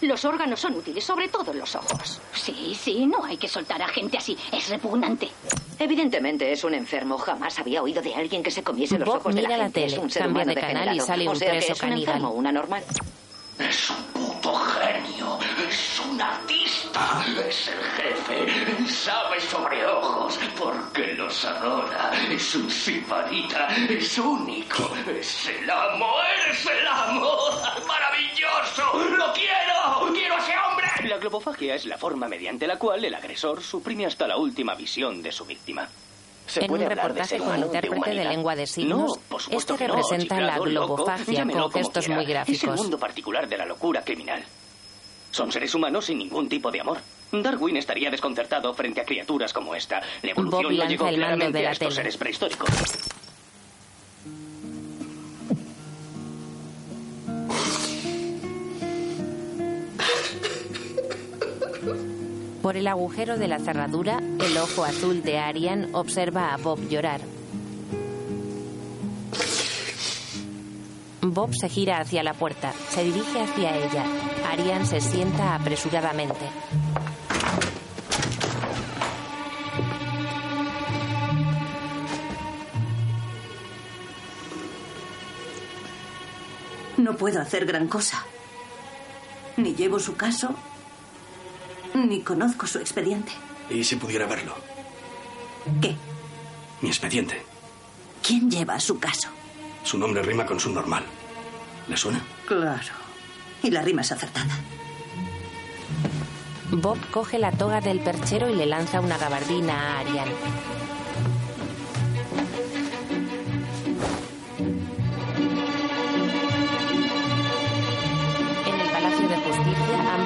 Los órganos son útiles, sobre todo los ojos. Sí, sí, no hay que soltar a gente así. Es repugnante. Evidentemente es un enfermo. Jamás había oído de alguien que se comiese los Bob ojos de la mira la gente. tele, es un ser cambia humano de canal y sale o un sea que preso es un enfermo, una normal. Es un puto genio. Es un artista. Es el jefe. Sabe sobre ojos porque los adora. Es un sibarita. Es único. Es el amo. Eres el amo. ¡Maravilloso! ¡Lo quiero! ¡Quiero a ese hombre! La globofagia es la forma mediante la cual el agresor suprime hasta la última visión de su víctima. ¿Se En puede un de reportaje ser con intérprete de, humanidad? lengua de signos, No, por supuesto este que no, representa la chiflado, loco, globofagia con gestos quiera. muy Es el gráficos. mundo particular de la locura criminal. Son seres humanos sin ningún tipo de amor. Darwin estaría desconcertado frente a criaturas como esta. La Bob evolución no lanza llegó el mando claramente de la a estos tele. seres prehistóricos. Por el agujero de la cerradura, el ojo azul de Arian observa a Bob llorar. Bob se gira hacia la puerta, se dirige hacia ella. Arian se sienta apresuradamente. No puedo hacer gran cosa. Ni llevo su caso, Ni conozco su expediente. ¿Y si pudiera verlo? ¿Qué? Mi expediente. ¿Quién lleva su caso? Su nombre rima con su normal. ¿Le suena? Claro. Y la rima es acertada. Bob coge la toga del perchero y le lanza una gabardina a Arian.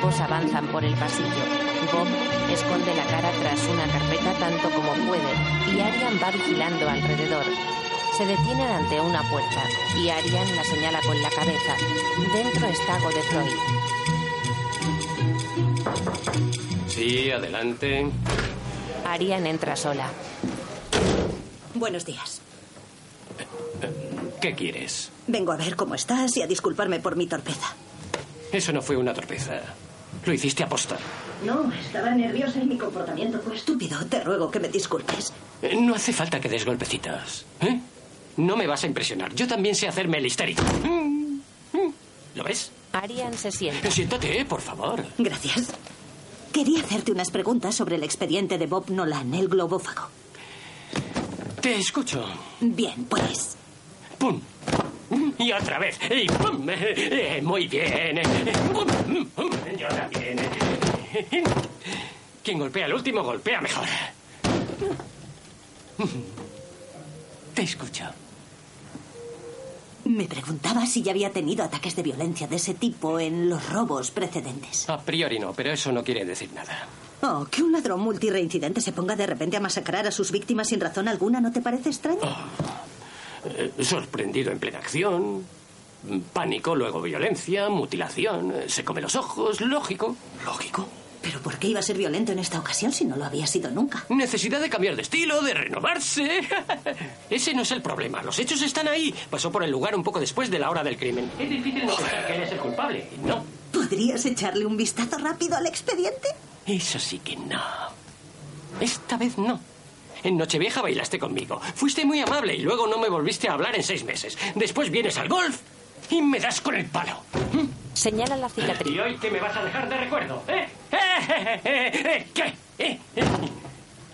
Ambos avanzan por el pasillo. Bob esconde la cara tras una carpeta tanto como puede y Arian va vigilando alrededor. Se detienen ante una puerta y Arian la señala con la cabeza. Dentro está Godefroy. Sí, adelante. Arian entra sola. Buenos días. ¿Qué quieres? Vengo a ver cómo estás y a disculparme por mi torpeza. Eso no fue una torpeza. Lo hiciste aposta. No, estaba nerviosa y mi comportamiento fue estúpido. Te ruego que me disculpes. Eh, No hace falta que des golpecitos. ¿eh? No me vas a impresionar. Yo también sé hacerme el histérico. Mm, mm. ¿Lo ves? Arian se sienta. Eh, Siéntate, eh, por favor. Gracias. Quería hacerte unas preguntas sobre el expediente de Bob Nolan, el globófago. Te escucho. Bien, pues. ¡Pum! Y otra vez. Y ¡pum! Eh, muy bien. Eh. ¡Pum! Yo también. Quien golpea al último golpea mejor. Te escucho. Me preguntaba si ya había tenido ataques de violencia de ese tipo en los robos precedentes. A priori no, pero eso no quiere decir nada. Oh, que un ladrón multireincidente se ponga de repente a masacrar a sus víctimas sin razón alguna, ¿no te parece extraño? Eh, sorprendido en plena acción. Pánico, luego violencia, mutilación. eh, Se come los ojos, lógico. Lógico. ¿Pero por qué iba a ser violento en esta ocasión si no lo había sido nunca? Necesidad de cambiar de estilo, de renovarse. Ese no es el problema. Los hechos están ahí. Pasó por el lugar un poco después de la hora del crimen. Es difícil no pensar que él es el culpable. No. ¿Podrías echarle un vistazo rápido al expediente? Eso sí que no. Esta vez no. En Nochevieja bailaste conmigo. Fuiste muy amable y luego no me volviste a hablar en seis meses. Después vienes al golf y me das con el palo. Señala la cicatriz. ¿Y hoy qué me vas a dejar de recuerdo? ¿Eh? ¿Eh? ¿Eh? ¿Eh? ¿Qué? ¿Eh?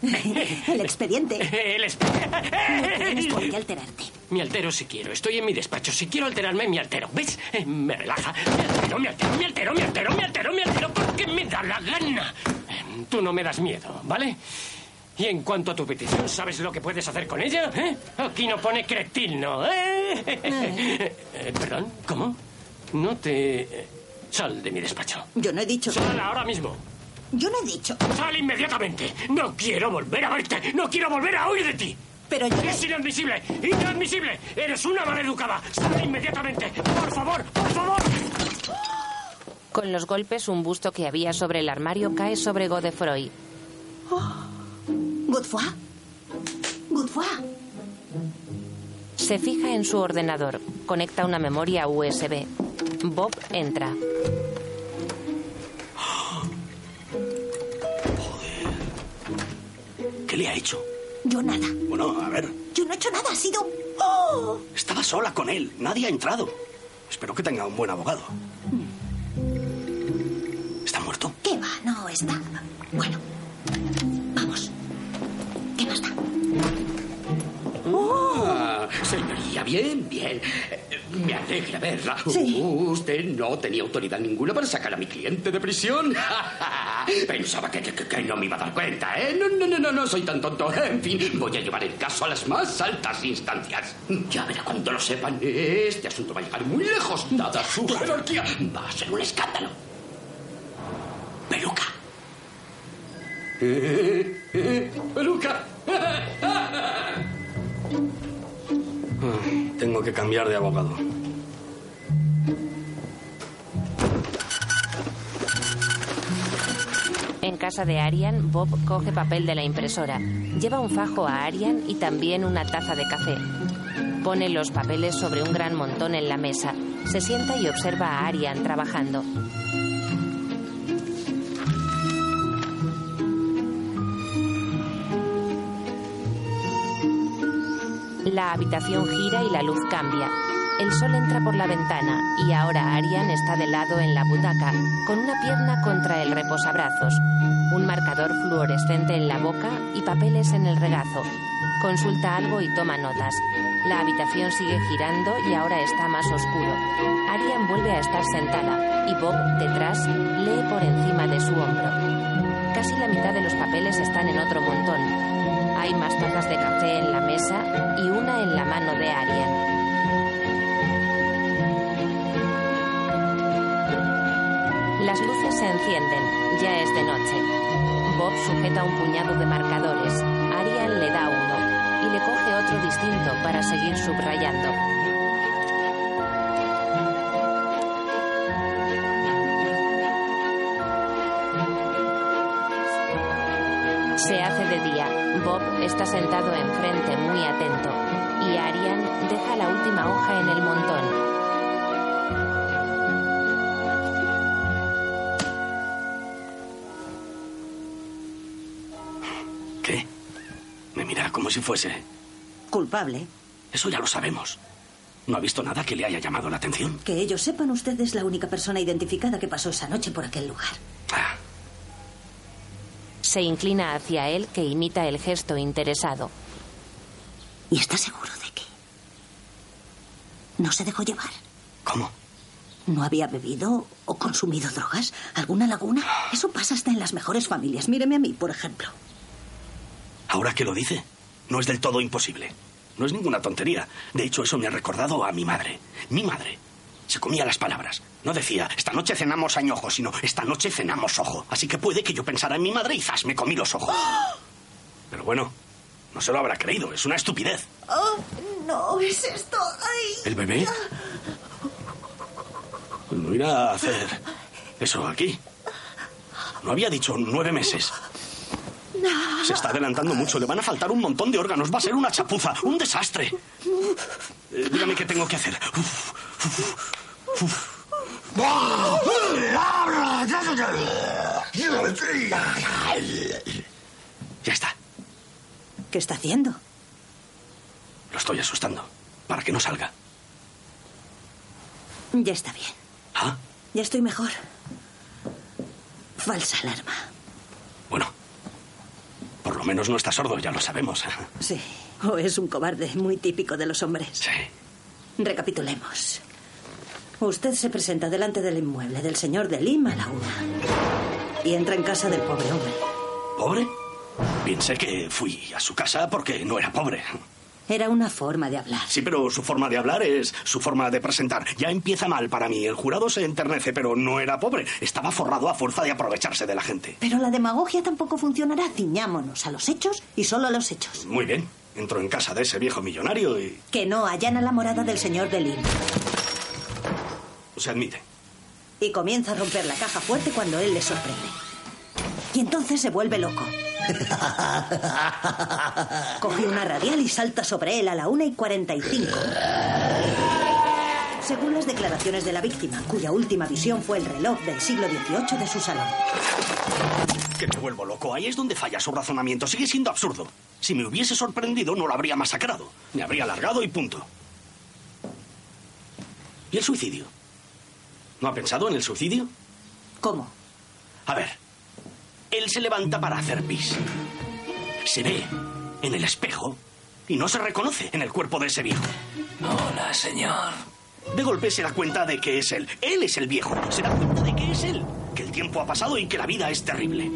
El expediente. El expediente. No tienes por qué alterarte. Me altero si quiero. Estoy en mi despacho. Si quiero alterarme, me altero. ¿Ves? Me relaja. Me altero, me altero, me altero, me altero, me altero, me altero porque me da la gana. Eh, Tú no me das miedo, ¿vale? Y en cuanto a tu petición, ¿sabes lo que puedes hacer con ella? ¿Eh? Aquí no pone cretino, ¿eh? Eh, ¿Perdón? ¿Cómo? No te... Sal de mi despacho. Yo no he dicho. Sal ahora mismo. Yo no he dicho. Sal inmediatamente. No quiero volver a verte. No quiero volver a oír de ti. Pero yo... Es inadmisible. Inadmisible. Eres una maleducada. Sal inmediatamente. Por favor, por favor. Con los golpes, un busto que había sobre el armario cae sobre Godefroy. Godefroy. Godefroy. Se fija en su ordenador. Conecta una memoria USB. Bob entra. ¿Qué le ha hecho? Yo nada. Bueno, a ver. Yo no he hecho nada. Ha sido... ¡Oh! Estaba sola con él. Nadie ha entrado. Espero que tenga un buen abogado. ¿Está muerto? ¿Qué va? No está. Bueno. Bien, bien. Eh, Me alegra verla. Sí. Usted no tenía autoridad ninguna para sacar a mi cliente de prisión. Pensaba que, que- que no me iba a dar cuenta, ¿eh? No, no, no, no, no soy tan tonto. En fin, voy a llevar el caso a las más altas instancias. Ya verá cuando lo sepan. Este asunto va a llegar muy lejos, dada su jerarquía. Va a ser un escándalo. Peluca. Eh, eh, peluca. Tengo que cambiar de abogado. En casa de Arian, Bob coge papel de la impresora. Lleva un fajo a Arian y también una taza de café. Pone los papeles sobre un gran montón en la mesa. Se sienta y observa a Arian trabajando. La habitación gira y la luz cambia. El sol entra por la ventana y ahora Arian está de lado en la butaca, con una pierna contra el reposabrazos, un marcador fluorescente en la boca y papeles en el regazo. Consulta algo y toma notas. La habitación sigue girando y ahora está más oscuro. Arian vuelve a estar sentada y Bob, detrás, lee por encima de su hombro. Casi la mitad de los papeles están en otro montón. Hay más tazas de café en la mesa y una en la mano de Arian. Las luces se encienden. Ya es de noche. Bob sujeta un puñado de marcadores. Arian le da uno y le coge otro distinto para seguir subrayando. Está sentado enfrente muy atento y Arian deja la última hoja en el montón. ¿Qué? Me mira como si fuese. Culpable. Eso ya lo sabemos. ¿No ha visto nada que le haya llamado la atención? Que ellos sepan, usted es la única persona identificada que pasó esa noche por aquel lugar. Se inclina hacia él que imita el gesto interesado. ¿Y está seguro de que no se dejó llevar? ¿Cómo? ¿No había bebido o consumido drogas? ¿Alguna laguna? Eso pasa hasta en las mejores familias. Míreme a mí, por ejemplo. Ahora que lo dice, no es del todo imposible. No es ninguna tontería. De hecho, eso me ha recordado a mi madre. Mi madre se comía las palabras. No decía, esta noche cenamos añojo, sino, esta noche cenamos ojo. Así que puede que yo pensara en mi madre y zas, me comí los ojos. Pero bueno, no se lo habrá creído. Es una estupidez. Oh, no, es esto. Ay. ¿El bebé? No irá a hacer eso aquí. No había dicho nueve meses. Se está adelantando mucho. Le van a faltar un montón de órganos. Va a ser una chapuza. Un desastre. Eh, dígame qué tengo que hacer. Uf, uf, uf. Ya está. ¿Qué está haciendo? Lo estoy asustando. Para que no salga. Ya está bien. ¿Ah? Ya estoy mejor. Falsa alarma. Bueno. Por lo menos no está sordo, ya lo sabemos. Sí. O es un cobarde muy típico de los hombres. Sí. Recapitulemos. Usted se presenta delante del inmueble del señor de Lima a la una. Y entra en casa del pobre hombre. ¿Pobre? Piense que fui a su casa porque no era pobre. Era una forma de hablar. Sí, pero su forma de hablar es su forma de presentar. Ya empieza mal para mí. El jurado se enternece, pero no era pobre. Estaba forrado a fuerza de aprovecharse de la gente. Pero la demagogia tampoco funcionará. Ciñámonos a los hechos y solo a los hechos. Muy bien. Entro en casa de ese viejo millonario y Que no allana la morada del señor de Lima. Se admite. Y comienza a romper la caja fuerte cuando él le sorprende. Y entonces se vuelve loco. Coge una radial y salta sobre él a la una y 45. Según las declaraciones de la víctima, cuya última visión fue el reloj del siglo XVIII de su salón. Que me vuelvo loco. Ahí es donde falla su razonamiento. Sigue siendo absurdo. Si me hubiese sorprendido, no lo habría masacrado. Me habría alargado y punto. ¿Y el suicidio? ¿No ha pensado en el suicidio? ¿Cómo? A ver. Él se levanta para hacer pis. Se ve en el espejo y no se reconoce en el cuerpo de ese viejo. Hola, señor. De golpe se da cuenta de que es él. Él es el viejo. Se da cuenta de que es él. Que el tiempo ha pasado y que la vida es terrible.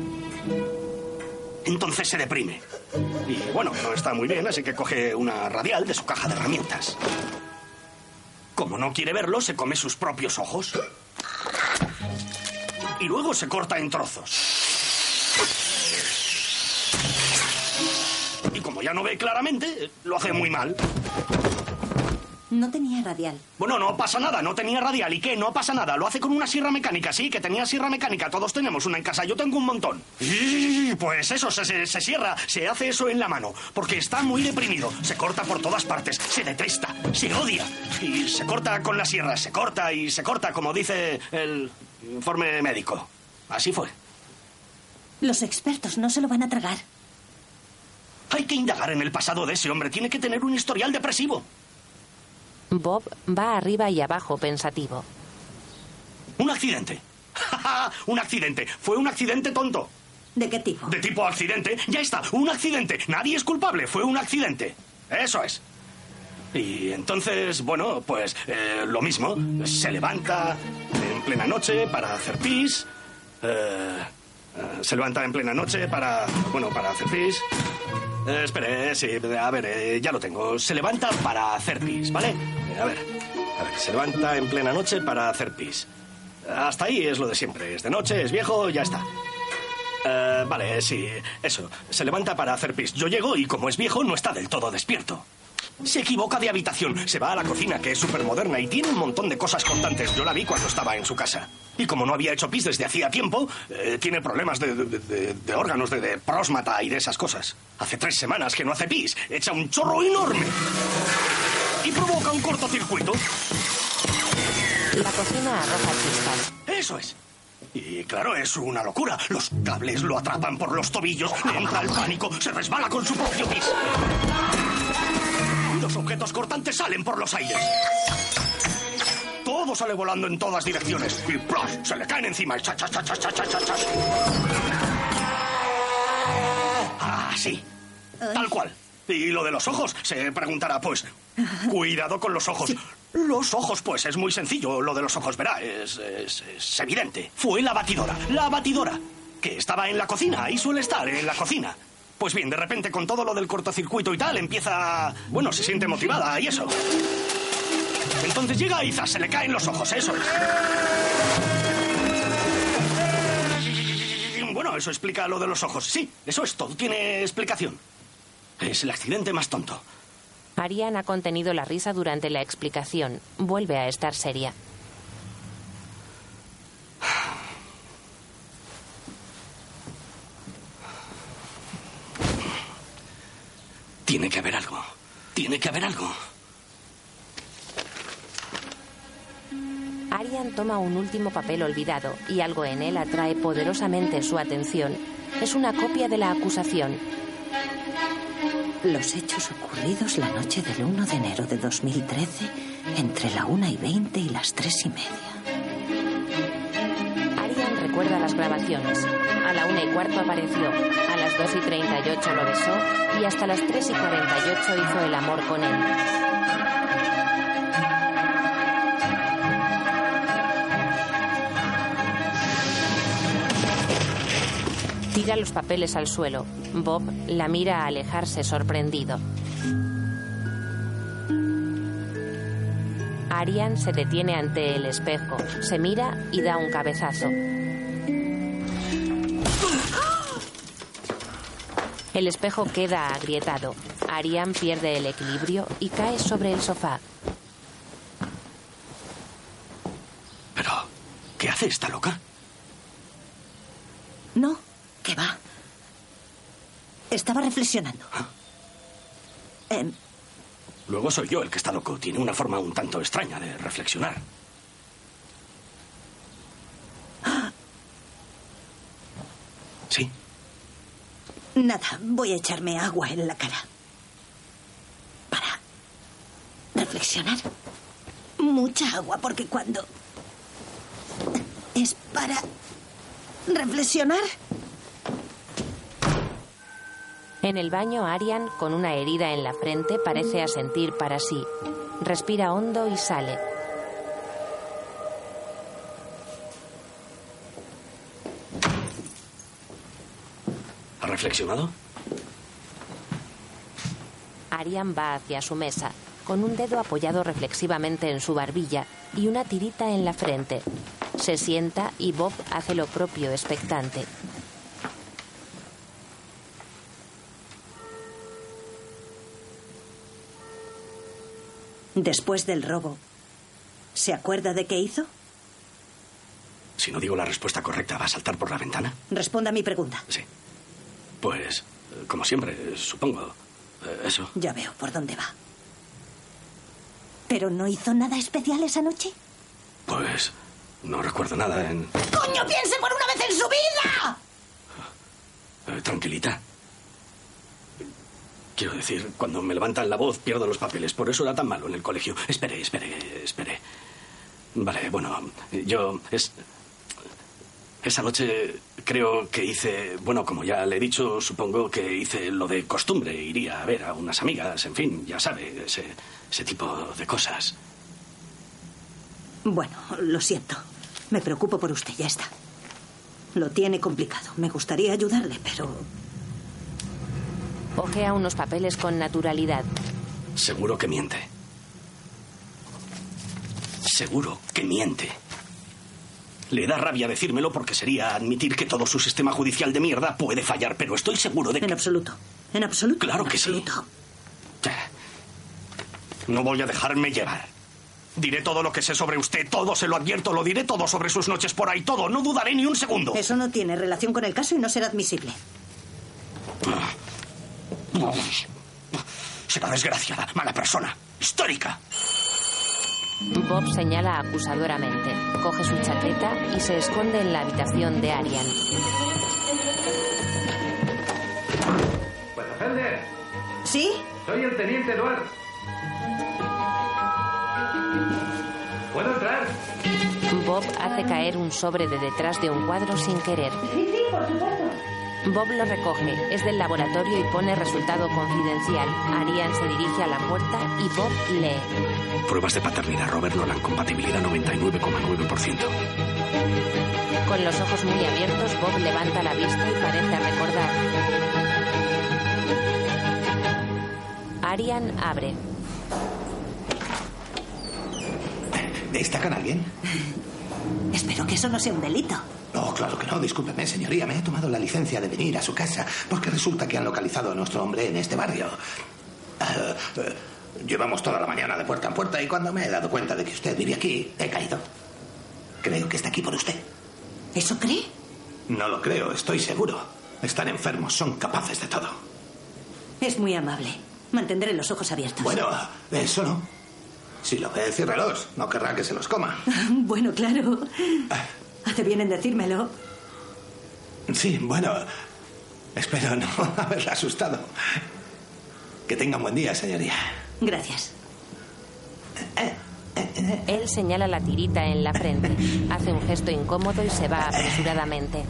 Entonces se deprime. Y bueno, no está muy bien, así que coge una radial de su caja de herramientas. Como no quiere verlo, se come sus propios ojos. Y luego se corta en trozos. Y como ya no ve claramente, lo hace muy mal. No tenía radial. Bueno, no pasa nada, no tenía radial. ¿Y qué? No pasa nada. Lo hace con una sierra mecánica, sí, que tenía sierra mecánica. Todos tenemos una en casa, yo tengo un montón. Y pues eso, se, se, se cierra, se hace eso en la mano. Porque está muy deprimido. Se corta por todas partes, se detesta, se odia. Y se corta con la sierra, se corta y se corta, como dice el informe médico. Así fue. Los expertos no se lo van a tragar. Hay que indagar en el pasado de ese hombre. Tiene que tener un historial depresivo. Bob va arriba y abajo pensativo. Un accidente. un accidente. Fue un accidente tonto. ¿De qué tipo? De tipo accidente. Ya está. Un accidente. Nadie es culpable. Fue un accidente. Eso es. Y entonces, bueno, pues eh, lo mismo. Se levanta en plena noche para hacer pis. Eh, eh, se levanta en plena noche para, bueno, para hacer pis. Eh, espere, sí, a ver, eh, ya lo tengo. Se levanta para hacer pis, ¿vale? Eh, a ver, a ver, se levanta en plena noche para hacer pis. Hasta ahí es lo de siempre. Es de noche, es viejo, ya está. Eh, vale, sí, eso. Se levanta para hacer pis. Yo llego y como es viejo no está del todo despierto. Se equivoca de habitación, se va a la cocina, que es súper moderna y tiene un montón de cosas cortantes. Yo la vi cuando estaba en su casa. Y como no había hecho pis desde hacía tiempo, eh, tiene problemas de, de- de- de órganos, de, próstata y de esas cosas. Hace tres semanas que no hace pis, echa un chorro enorme. Y provoca un cortocircuito. La cocina arroja chispas. Eso es. Y claro, es una locura. Los cables lo atrapan por los tobillos, le entra el pánico, se resbala con su propio pis. Los objetos cortantes salen por los aires. Todo sale volando en todas direcciones. Y ¡plas! se le caen encima. Cha. Ah, sí. Tal cual. Y lo de los ojos, se preguntará, pues, cuidado con los ojos. Los ojos, pues, es muy sencillo. Lo de los ojos, verá, es, es- es evidente. Fue la batidora, la batidora, que estaba en la cocina, y suele estar en la cocina. Pues bien, de repente, con todo lo del cortocircuito y tal, empieza... Bueno, se siente motivada y eso. Entonces llega y zas, se le caen los ojos, eso es. Bueno, eso explica lo de los ojos. Sí, eso es, todo tiene explicación. Es el accidente más tonto. Arian ha contenido la risa durante la explicación. Vuelve a estar seria. Tiene que haber algo. Tiene que haber algo. Arian toma un último papel olvidado y algo en él atrae poderosamente su atención. Es una copia de la acusación. Los hechos ocurridos la noche del 1 de enero de 2013, entre la 1 y 20 y las 3 y media. Recuerda las grabaciones. A la una y cuarto apareció, a las 2 y 38 lo besó y hasta las 3 y 48 hizo el amor con él. Tira los papeles al suelo. Bob la mira alejarse sorprendido. Arian se detiene ante el espejo, se mira y da un cabezazo. El espejo queda agrietado. Arian pierde el equilibrio y cae sobre el sofá. Pero, ¿qué hace esta loca? No, que va. Estaba reflexionando. Em, Luego soy yo el que está loco. Tiene una forma un tanto extraña de reflexionar. Sí. Nada, voy a echarme agua en la cara. Para reflexionar. Mucha agua, porque cuando... Es para reflexionar. En el baño, Arian, con una herida en la frente, parece asentir para sí. Respira hondo y sale. Reflexionado? Arian va hacia su mesa, con un dedo apoyado reflexivamente en su barbilla y una tirita en la frente. Se sienta y Bob hace lo propio expectante. Después del robo, ¿se acuerda de qué hizo? Si no digo la respuesta correcta, ¿va a saltar por la ventana? Responda a mi pregunta. Sí. Pues, como siempre, supongo. eh, Eso. Ya veo por dónde va. ¿Pero no hizo nada especial esa noche? Pues, no recuerdo nada en... ¡Coño, piense por una vez en su vida! eh, tranquilita. Quiero decir, cuando me levantan la voz pierdo los papeles. Por eso era tan malo en el colegio. Espere, espere, espere. Vale, bueno, yo es esa noche creo que hice, bueno, como ya le he dicho, supongo que hice lo de costumbre. Iría a ver a unas amigas, en fin, ya sabe, ese, ese tipo de cosas. Bueno, lo siento. Me preocupo por usted, ya está. Lo tiene complicado. Me gustaría ayudarle, pero... Ojea unos papeles con naturalidad. Seguro que miente. Seguro que miente. Le da rabia decírmelo porque sería admitir que todo su sistema judicial de mierda puede fallar, pero estoy seguro de que... En absoluto. En absoluto. Claro en que absoluto. sí. No voy a dejarme llevar. Diré todo lo que sé sobre usted, todo se lo advierto, lo diré todo sobre sus noches por ahí, todo, no dudaré ni un segundo. Eso no tiene relación con el caso y no será admisible. Será desgraciada, mala persona, histórica. Bob señala acusadoramente, coge su chaqueta y se esconde en la habitación de Arian. ¿Sí? soy el teniente Eduard. ¿Puedo entrar? Bob hace caer un sobre de detrás de un cuadro sin querer. Sí, sí, por supuesto. Bob lo recoge, es del laboratorio y pone resultado confidencial. Arian se dirige a la puerta y Bob lee. Pruebas de paternidad, Robert Nolan, compatibilidad 99,9%. Con los ojos muy abiertos, Bob levanta la vista y parece recordar. Arian abre. ¿Está con alguien? Espero que eso no sea un delito. No, claro que no. Discúlpeme, señoría. Me he tomado la licencia de venir a su casa porque resulta que han localizado a nuestro hombre en este barrio. Eh, eh, llevamos toda la mañana de puerta en puerta y cuando me he dado cuenta de que usted vive aquí, he caído. Creo que está aquí por usted. ¿Eso cree? No lo creo, estoy seguro. Están enfermos, son capaces de todo. Es muy amable. Mantendré los ojos abiertos. Bueno, eso no. Si lo ve, ciérralos. No querrá que se los coma. bueno, claro. Hace bien en decírmelo. Sí, bueno. Espero no haberla asustado. Que tenga un buen día, señoría. Gracias. Él señala la tirita en la frente, hace un gesto incómodo y se va apresuradamente.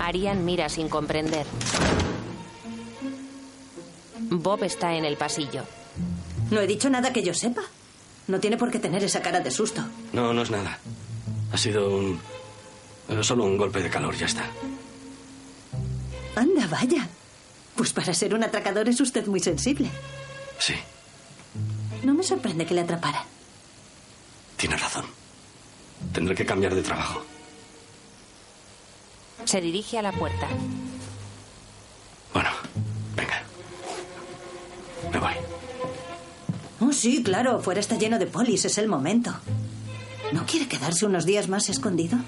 Arian mira sin comprender. Bob está en el pasillo. No he dicho nada que yo sepa. No tiene por qué tener esa cara de susto. No, no es nada. Ha sido un... eh, Solo un golpe de calor, ya está. Anda, vaya. Pues para ser un atracador es usted muy sensible. Sí, No me sorprende que le atrapara. tiene razón. Tendré que cambiar de trabajo. Se dirige a la puerta. Me Oh, sí, claro. Fuera está lleno de polis. Es el momento. ¿No quiere quedarse unos días más escondido?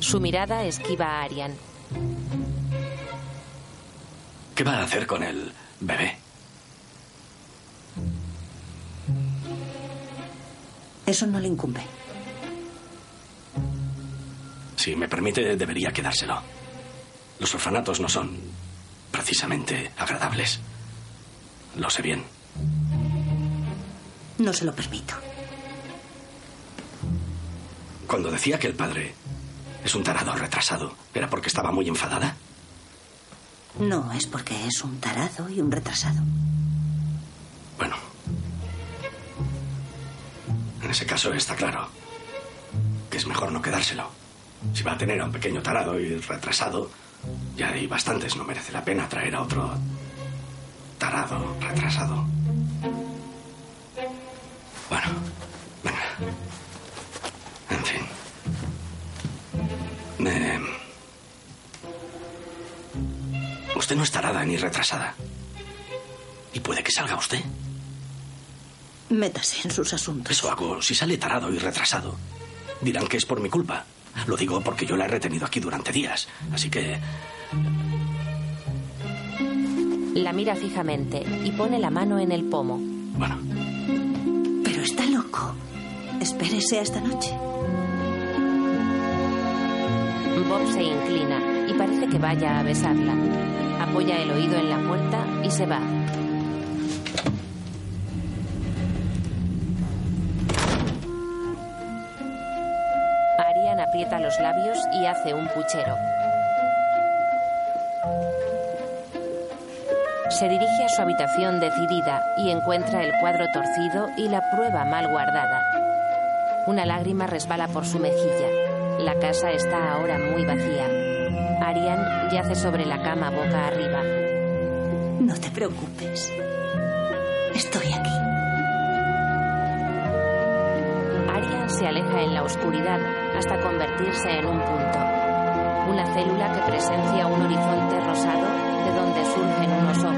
Su mirada esquiva a Arian. ¿Qué va a hacer con el bebé? Eso no le incumbe. Si me permite, debería quedárselo. Los orfanatos no son precisamente agradables. Lo sé bien. No se lo permito. Cuando decía que el padre es un tarado retrasado, ¿era porque estaba muy enfadada? No, es porque es un tarado y un retrasado. En ese caso está claro que es mejor no quedárselo. Si va a tener a un pequeño tarado y retrasado, ya hay bastantes. No merece la pena traer a otro tarado retrasado. Bueno, venga. En fin. Me... Usted no es tarada ni retrasada. Y puede que salga usted. Métase en sus asuntos. Eso hago. Si sale tarado y retrasado, dirán que es por mi culpa. Lo digo porque yo la he retenido aquí durante días. Así que... La mira fijamente y pone la mano en el pomo. Pero está loco. Espérese hasta noche. Bob se inclina. y parece que vaya a besarla. Apoya el oído en la puerta y se va. Arian aprieta los labios y hace un puchero. Se dirige a su habitación decidida y encuentra el cuadro torcido y la prueba mal guardada. Una lágrima resbala por su mejilla. La casa está ahora muy vacía. Arian yace sobre la cama boca arriba. No te preocupes. Estoy aquí. Arian se aleja en la oscuridad hasta convertirse en un punto. Una célula que presencia un horizonte rosado de donde surgen unos ojos,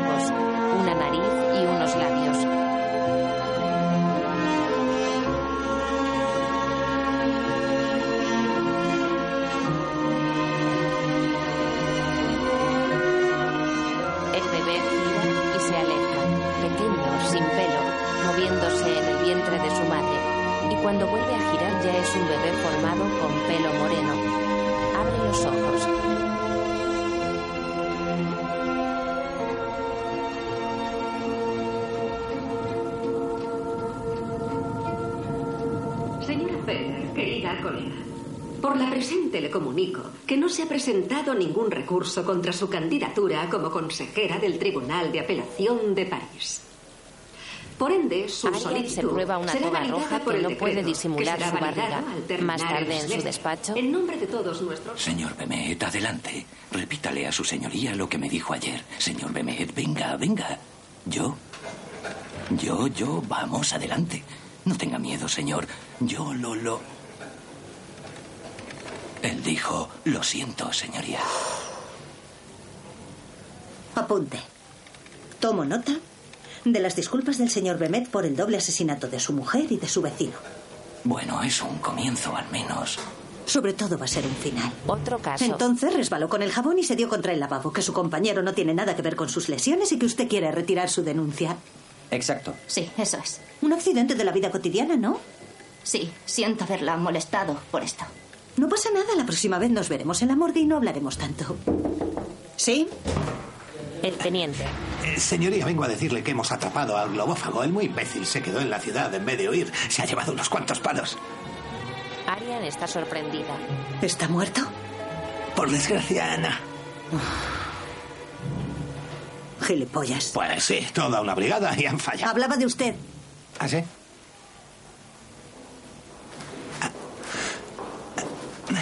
no se ha presentado ningún recurso contra su candidatura como consejera del Tribunal de Apelación de París. Por ende, su solicitud se prueba una será roja por que no puede disimular su barriga. Más tarde en su despacho. En nombre de todos nuestros Señor Bemet, adelante. Repítale a su señoría lo que me dijo ayer. Señor Bemet, venga, venga. Yo. Yo, yo, vamos, adelante. No tenga miedo, señor. Yo lo, lo. Él dijo, lo siento, señoría. Apunte. Tomo nota de las disculpas del señor Bemet por el doble asesinato de su mujer y de su vecino. Bueno, es un comienzo al menos. Sobre todo va a ser un final. Otro caso. Entonces resbaló con el jabón y se dio contra el lavabo, que su compañero no tiene nada que ver con sus lesiones y que usted quiere retirar su denuncia. Exacto. Sí, eso es. Un accidente de la vida cotidiana, ¿no? Sí, siento haberla molestado por esto. No pasa nada, la próxima vez nos veremos en la morgue y no hablaremos tanto. ¿Sí? El teniente. Eh, Señoría, vengo a decirle que hemos atrapado al globófago. El muy imbécil se quedó en la ciudad en vez de huir. Se ha llevado unos cuantos palos. Arian está sorprendida. ¿Está muerto? Por desgracia, Ana. Gilipollas. Pues sí, toda una brigada y han fallado. Hablaba de usted. ¿Ah, sí?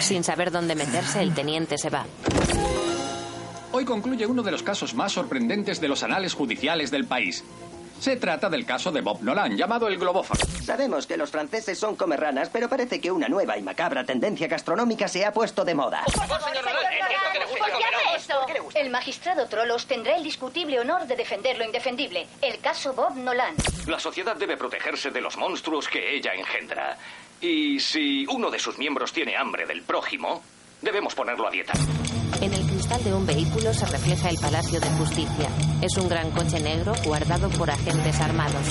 Sin saber dónde meterse, el teniente se va. Hoy concluye uno de los casos más sorprendentes de los anales judiciales del país. Se trata del caso de Bob Nolan, llamado el globófago. Sabemos que los franceses son comerranas, pero parece que una nueva y macabra tendencia gastronómica se ha puesto de moda. ¿Por qué hace eso? El magistrado Trolos tendrá el discutible honor de defender lo indefendible. El caso Bob Nolan. La sociedad debe protegerse de los monstruos que ella engendra. Y si uno de sus miembros tiene hambre del prójimo, debemos ponerlo a dieta. En el cristal de un vehículo se refleja el Palacio de Justicia. Es un gran coche negro guardado por agentes armados.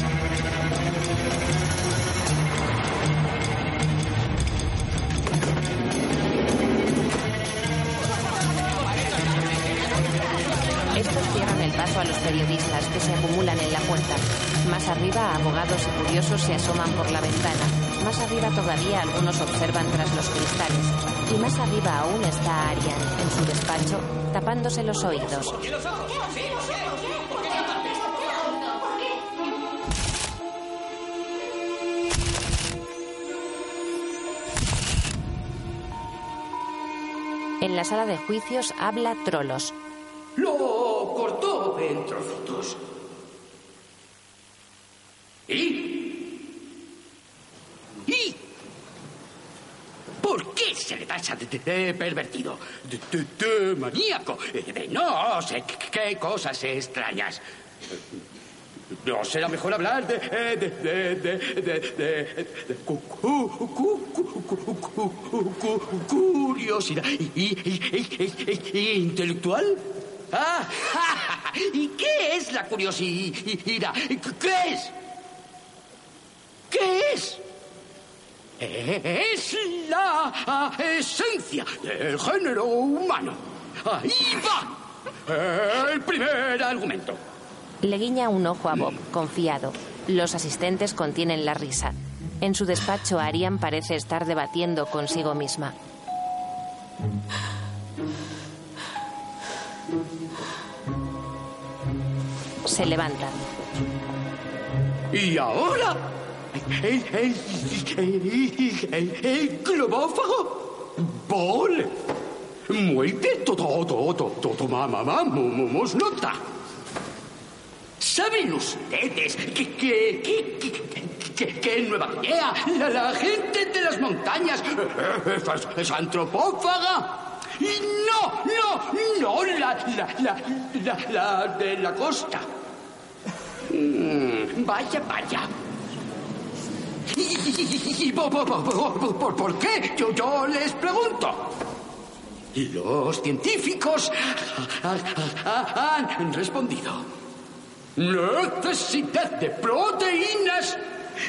Estos cierran el paso a los periodistas que se acumulan en la puerta. Más arriba, abogados y curiosos se asoman por la ventana. Más arriba todavía algunos observan tras los cristales. Y más arriba aún está Arian, en su despacho, tapándose los oídos. En la sala de juicios habla Trolos. Lo cortó en trocitos. ¿Y? ¿Y? ¿Por qué se le tacha de, de- de pervertido? De, de- maníaco. eh, no sé qué, cosas extrañas. ¿No será mejor hablar de... eh, de... de... de... de... de- de cu- cu- cu- cu- cu- cu- cu- curiosidad intelectual? Ah, ¿Y qué es la curiosidad? ¿Qué es? ¿Qué es? Es la esencia del género humano. Ahí va. El primer argumento. Le guiña un ojo a Bob, confiado. Los asistentes contienen la risa. En su despacho, Arian parece estar debatiendo consigo misma. Se levanta. Y ahora, el, el, el, el, globófago. Bol. Muerte todo, todo, todo, todo, mamá, mamá, nota. ¿Saben ustedes que, que, que, que, en Nueva Guinea la, la gente de las montañas eh, es, es antropófaga? No, no, no la, la, la, la, la de la costa. Mm, vaya, vaya. ¿Y, y, por, qué? Yo, yo les pregunto. Los científicos han respondido. Necesidad de proteínas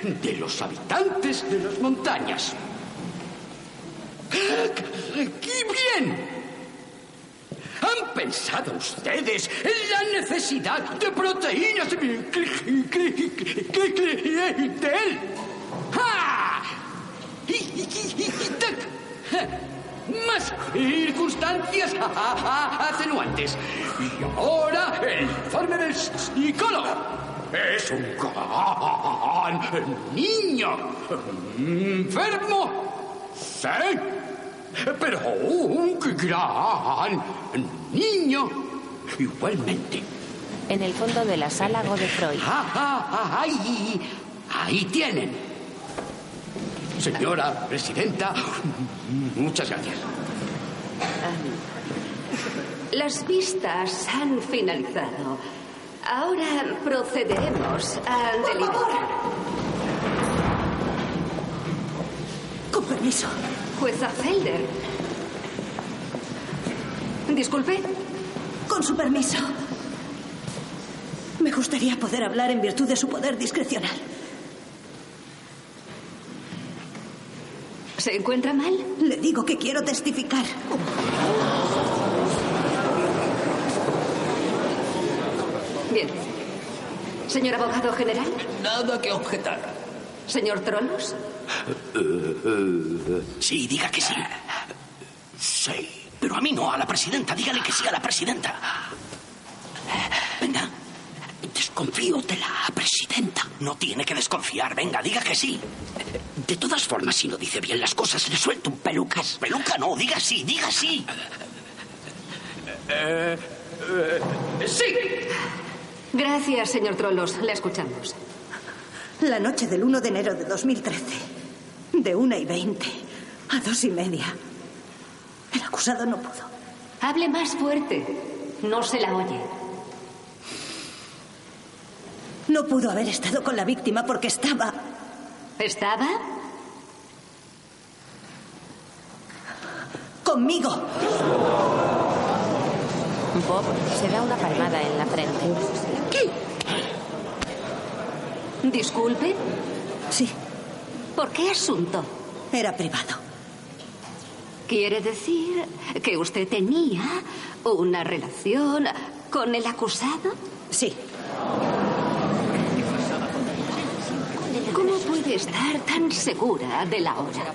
de los habitantes de las montañas. ¡Qué bien! ¿Han pensado ustedes en la necesidad de proteínas de él? ¡Ja! Más circunstancias atenuantes. Y ahora el informe del psicólogo. Es un gran niño. Enfermo. Sí. Pero un gran niño. Igualmente. En el fondo de la sala, Godefroy. Ahí, ahí tienen. Señora presidenta, muchas gracias. Las vistas han finalizado. Ahora procederemos a deliberar. Con permiso. Jueza Felder. Disculpe. Con su permiso. Me gustaría poder hablar en virtud de su poder discrecional. ¿Se encuentra mal? Le digo que quiero testificar. Bien. Señor abogado general. Nada que objetar. Señor Tronos. Sí, diga que sí. Sí. Pero a mí no, a la presidenta. Dígale que sí a la presidenta. Desconfío de la presidenta. No tiene que desconfiar. Venga, diga que sí. De todas formas, si no dice bien las cosas, le suelto un pelucas. Peluca no, diga sí, diga sí. Eh, eh, sí. Gracias, señor Trolos. Le escuchamos. La noche del 1 de enero de 2013, de una y veinte a dos y media, el acusado no pudo. Hable más fuerte. No se la oye. No pudo haber estado con la víctima porque estaba... ¿Estaba? Conmigo. Bob se da una palmada en la frente. ¿Qué? Disculpe. Sí. ¿Por qué asunto? Era privado. ¿Quiere decir que usted tenía una relación con el acusado? Sí. ¿Cómo puede estar tan segura de la hora?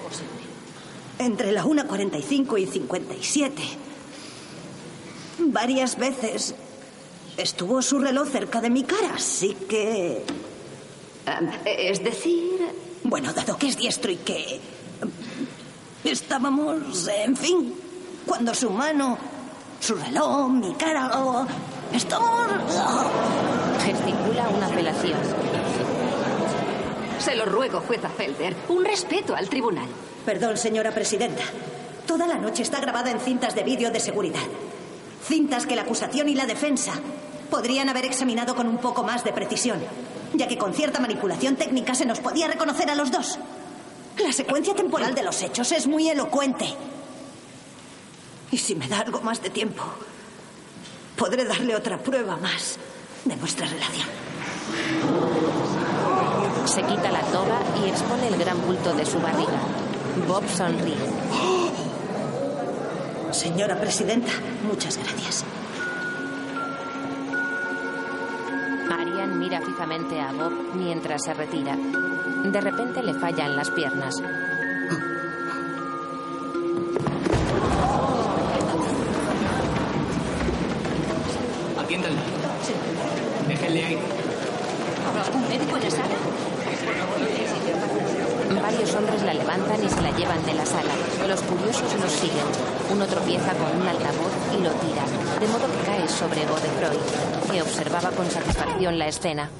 Entre la 1.45 y 57. Varias veces estuvo su reloj cerca de mi cara, así que... Um, es decir... Bueno, dado que es diestro y que... Estábamos, en fin, cuando su mano, su reloj, mi cara... Oh, estamos... Gesticula una apelación. Se lo ruego, jueza Felder. Un respeto al tribunal. Perdón, señora presidenta. Toda la noche está grabada en cintas de vídeo de seguridad. Cintas que la acusación y la defensa podrían haber examinado con un poco más de precisión, ya que con cierta manipulación técnica se nos podía reconocer a los dos. La secuencia temporal de los hechos es muy elocuente. Y si me da algo más de tiempo, podré darle otra prueba más de nuestra relación. Se quita la toga y expone el gran bulto de su barriga. Bob sonríe. Señora presidenta, muchas gracias. Arian mira fijamente a Bob mientras se retira. De repente le fallan las piernas. Atiéndanla. Déjenle ahí. ¿Un médico en la sala? Hombres la levantan y se la llevan de la sala. Los curiosos los siguen. Uno tropieza con un altavoz y lo tira, de modo que cae sobre Godefroy, que observaba con satisfacción la escena.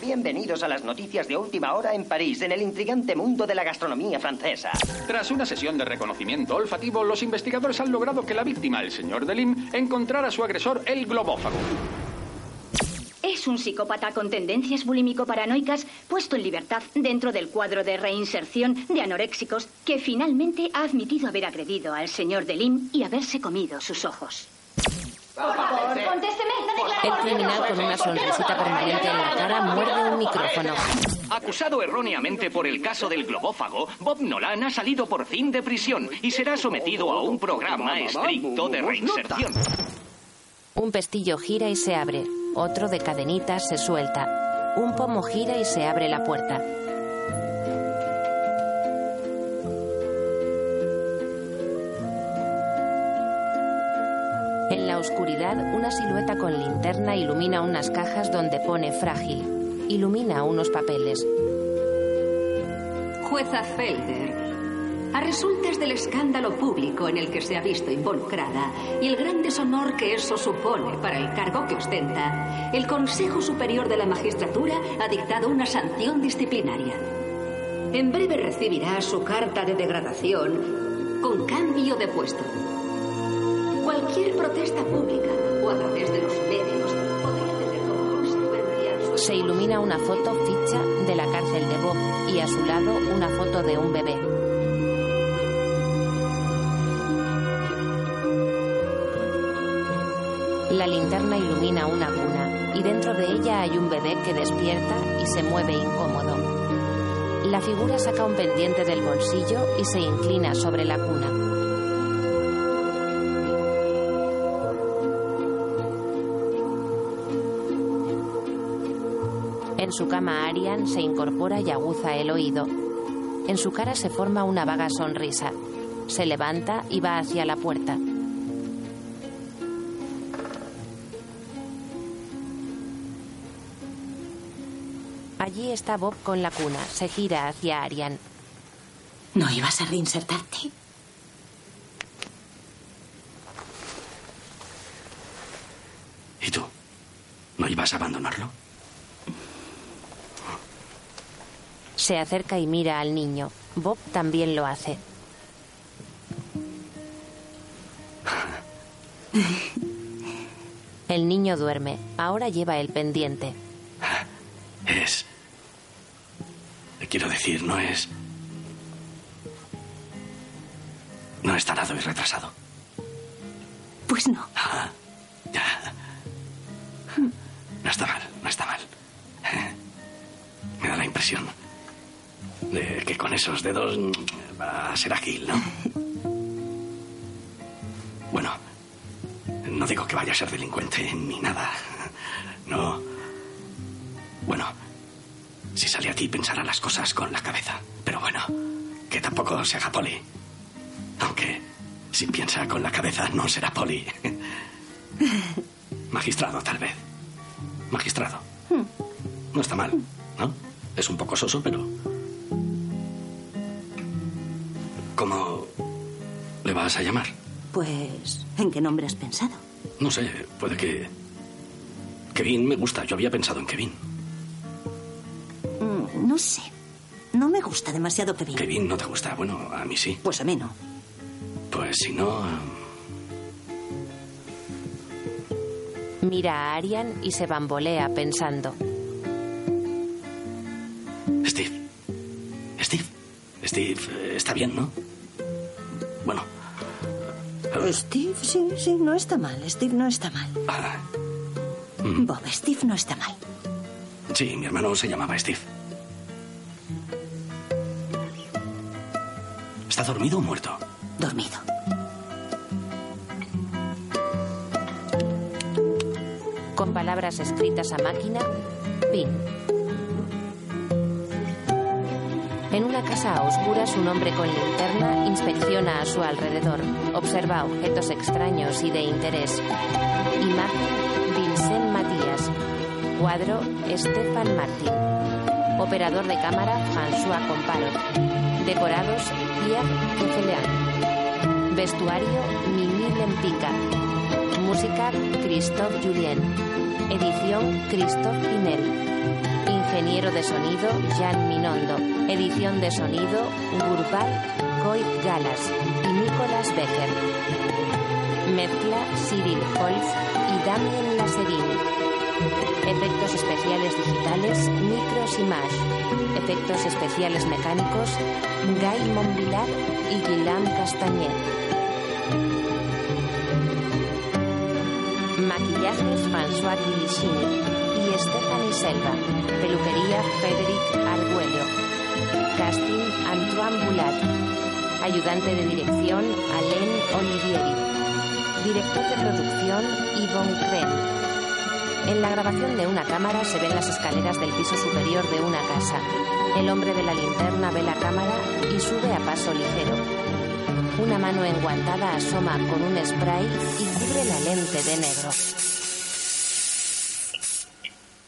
Bienvenidos a las noticias de última hora en París, en el intrigante mundo de la gastronomía francesa. Tras una sesión de reconocimiento olfativo, los investigadores han logrado que la víctima, el señor Delim, encontrara a su agresor, el globófago. Es un psicópata con tendencias bulímico-paranoicas puesto en libertad dentro del cuadro de reinserción de anoréxicos que finalmente ha admitido haber agredido al señor Delim y haberse comido sus ojos. Por favor, contésteme. El criminal con una sonrisita permanente en la cara muerde un micrófono. Acusado erróneamente por el caso del globófago, Bob Nolan ha salido por fin de prisión y será sometido a un programa estricto de reinserción. Un pestillo gira y se abre. Otro de cadenitas se suelta. Un pomo gira y se abre la puerta. En la oscuridad, una silueta con linterna ilumina unas cajas donde pone frágil. Ilumina unos papeles. Jueza Felder, a resultas del escándalo público en el que se ha visto involucrada y el gran deshonor que eso supone para el cargo que ostenta, el Consejo Superior de la Magistratura ha dictado una sanción disciplinaria. En breve recibirá su carta de degradación con cambio de puesto. Cualquier protesta pública o a través de los medios podría tener como consecuencia Se ilumina una foto ficha de la cárcel de Bob y a su lado una foto de un bebé. La linterna ilumina una cuna y dentro de ella hay un bebé que despierta y se mueve incómodo. La figura saca un pendiente del bolsillo y se inclina sobre la cuna. En su cama Arian se incorpora y aguza el oído. En su cara se forma una vaga sonrisa. Se levanta y va hacia la puerta. Allí está Bob con la cuna. Se gira hacia Arian. ¿No ibas a reinsertarte? ¿Y tú? ¿No ibas a abandonarlo? Se acerca y mira al niño. Bob también lo hace. El niño duerme. Ahora lleva el pendiente. Quiero decir, no es... No es tarado y retrasado. Pues no. Ah, ya. No está mal, no está mal. Me da la impresión de que con esos dedos va a ser ágil, ¿no? Bueno, no digo que vaya a ser delincuente ni nada. No. Bueno, si sale aquí pensará las cosas con la cabeza. Pero bueno, que tampoco se haga poli. Aunque si piensa con la cabeza no será poli. Magistrado, tal vez. Magistrado. No está mal, ¿no? Es un poco soso, pero... ¿Cómo le vas a llamar? Pues, ¿en qué nombre has pensado? No sé, puede que... Kevin me gusta. Yo había pensado en Kevin. No sé. No me gusta demasiado Kevin. Kevin no te gusta. Bueno, a mí sí. Pues a mí no. Pues si no... Mira a Arian y se bambolea pensando. Steve. Steve. Steve, eh, está bien, ¿no? Bueno. Steve, sí, sí, no está mal. Steve no está mal. Ah, mm, Bob, Steve no está mal. sí, mi hermano se llamaba Steve. Dormido o muerto? Dormido. Con palabras escritas a máquina, fin. En una casa a oscuras, un hombre con linterna inspecciona a su alrededor. Observa objetos extraños y de interés. Imagen Vincent Matías. Cuadro Estefan Martín. Operador de cámara François Comparot. Decorados Vestuario Mimi Lempica. Música Christophe Julien. Edición Christophe Pinel. Ingeniero de sonido Jan Minondo. Edición de sonido Gurbal Coy Galas y Nicolas Becker. Mezcla Cyril Holz y Damien Lasserini. Efectos especiales digitales Micros Image. Efectos especiales mecánicos Guy Monvilar y Guillaume Castagnet. Maquillajes François Guilichini y Stephanie Selva. Peluquería Frederic Arguello. Casting Antoine Boulat. Ayudante de dirección Alain Olivieri. Director de producción Yvonne Creme. En la grabación de una cámara se ven las escaleras del piso superior de una casa. El hombre de la linterna ve la cámara y sube a paso ligero. Una mano enguantada asoma con un spray y cubre la lente de negro.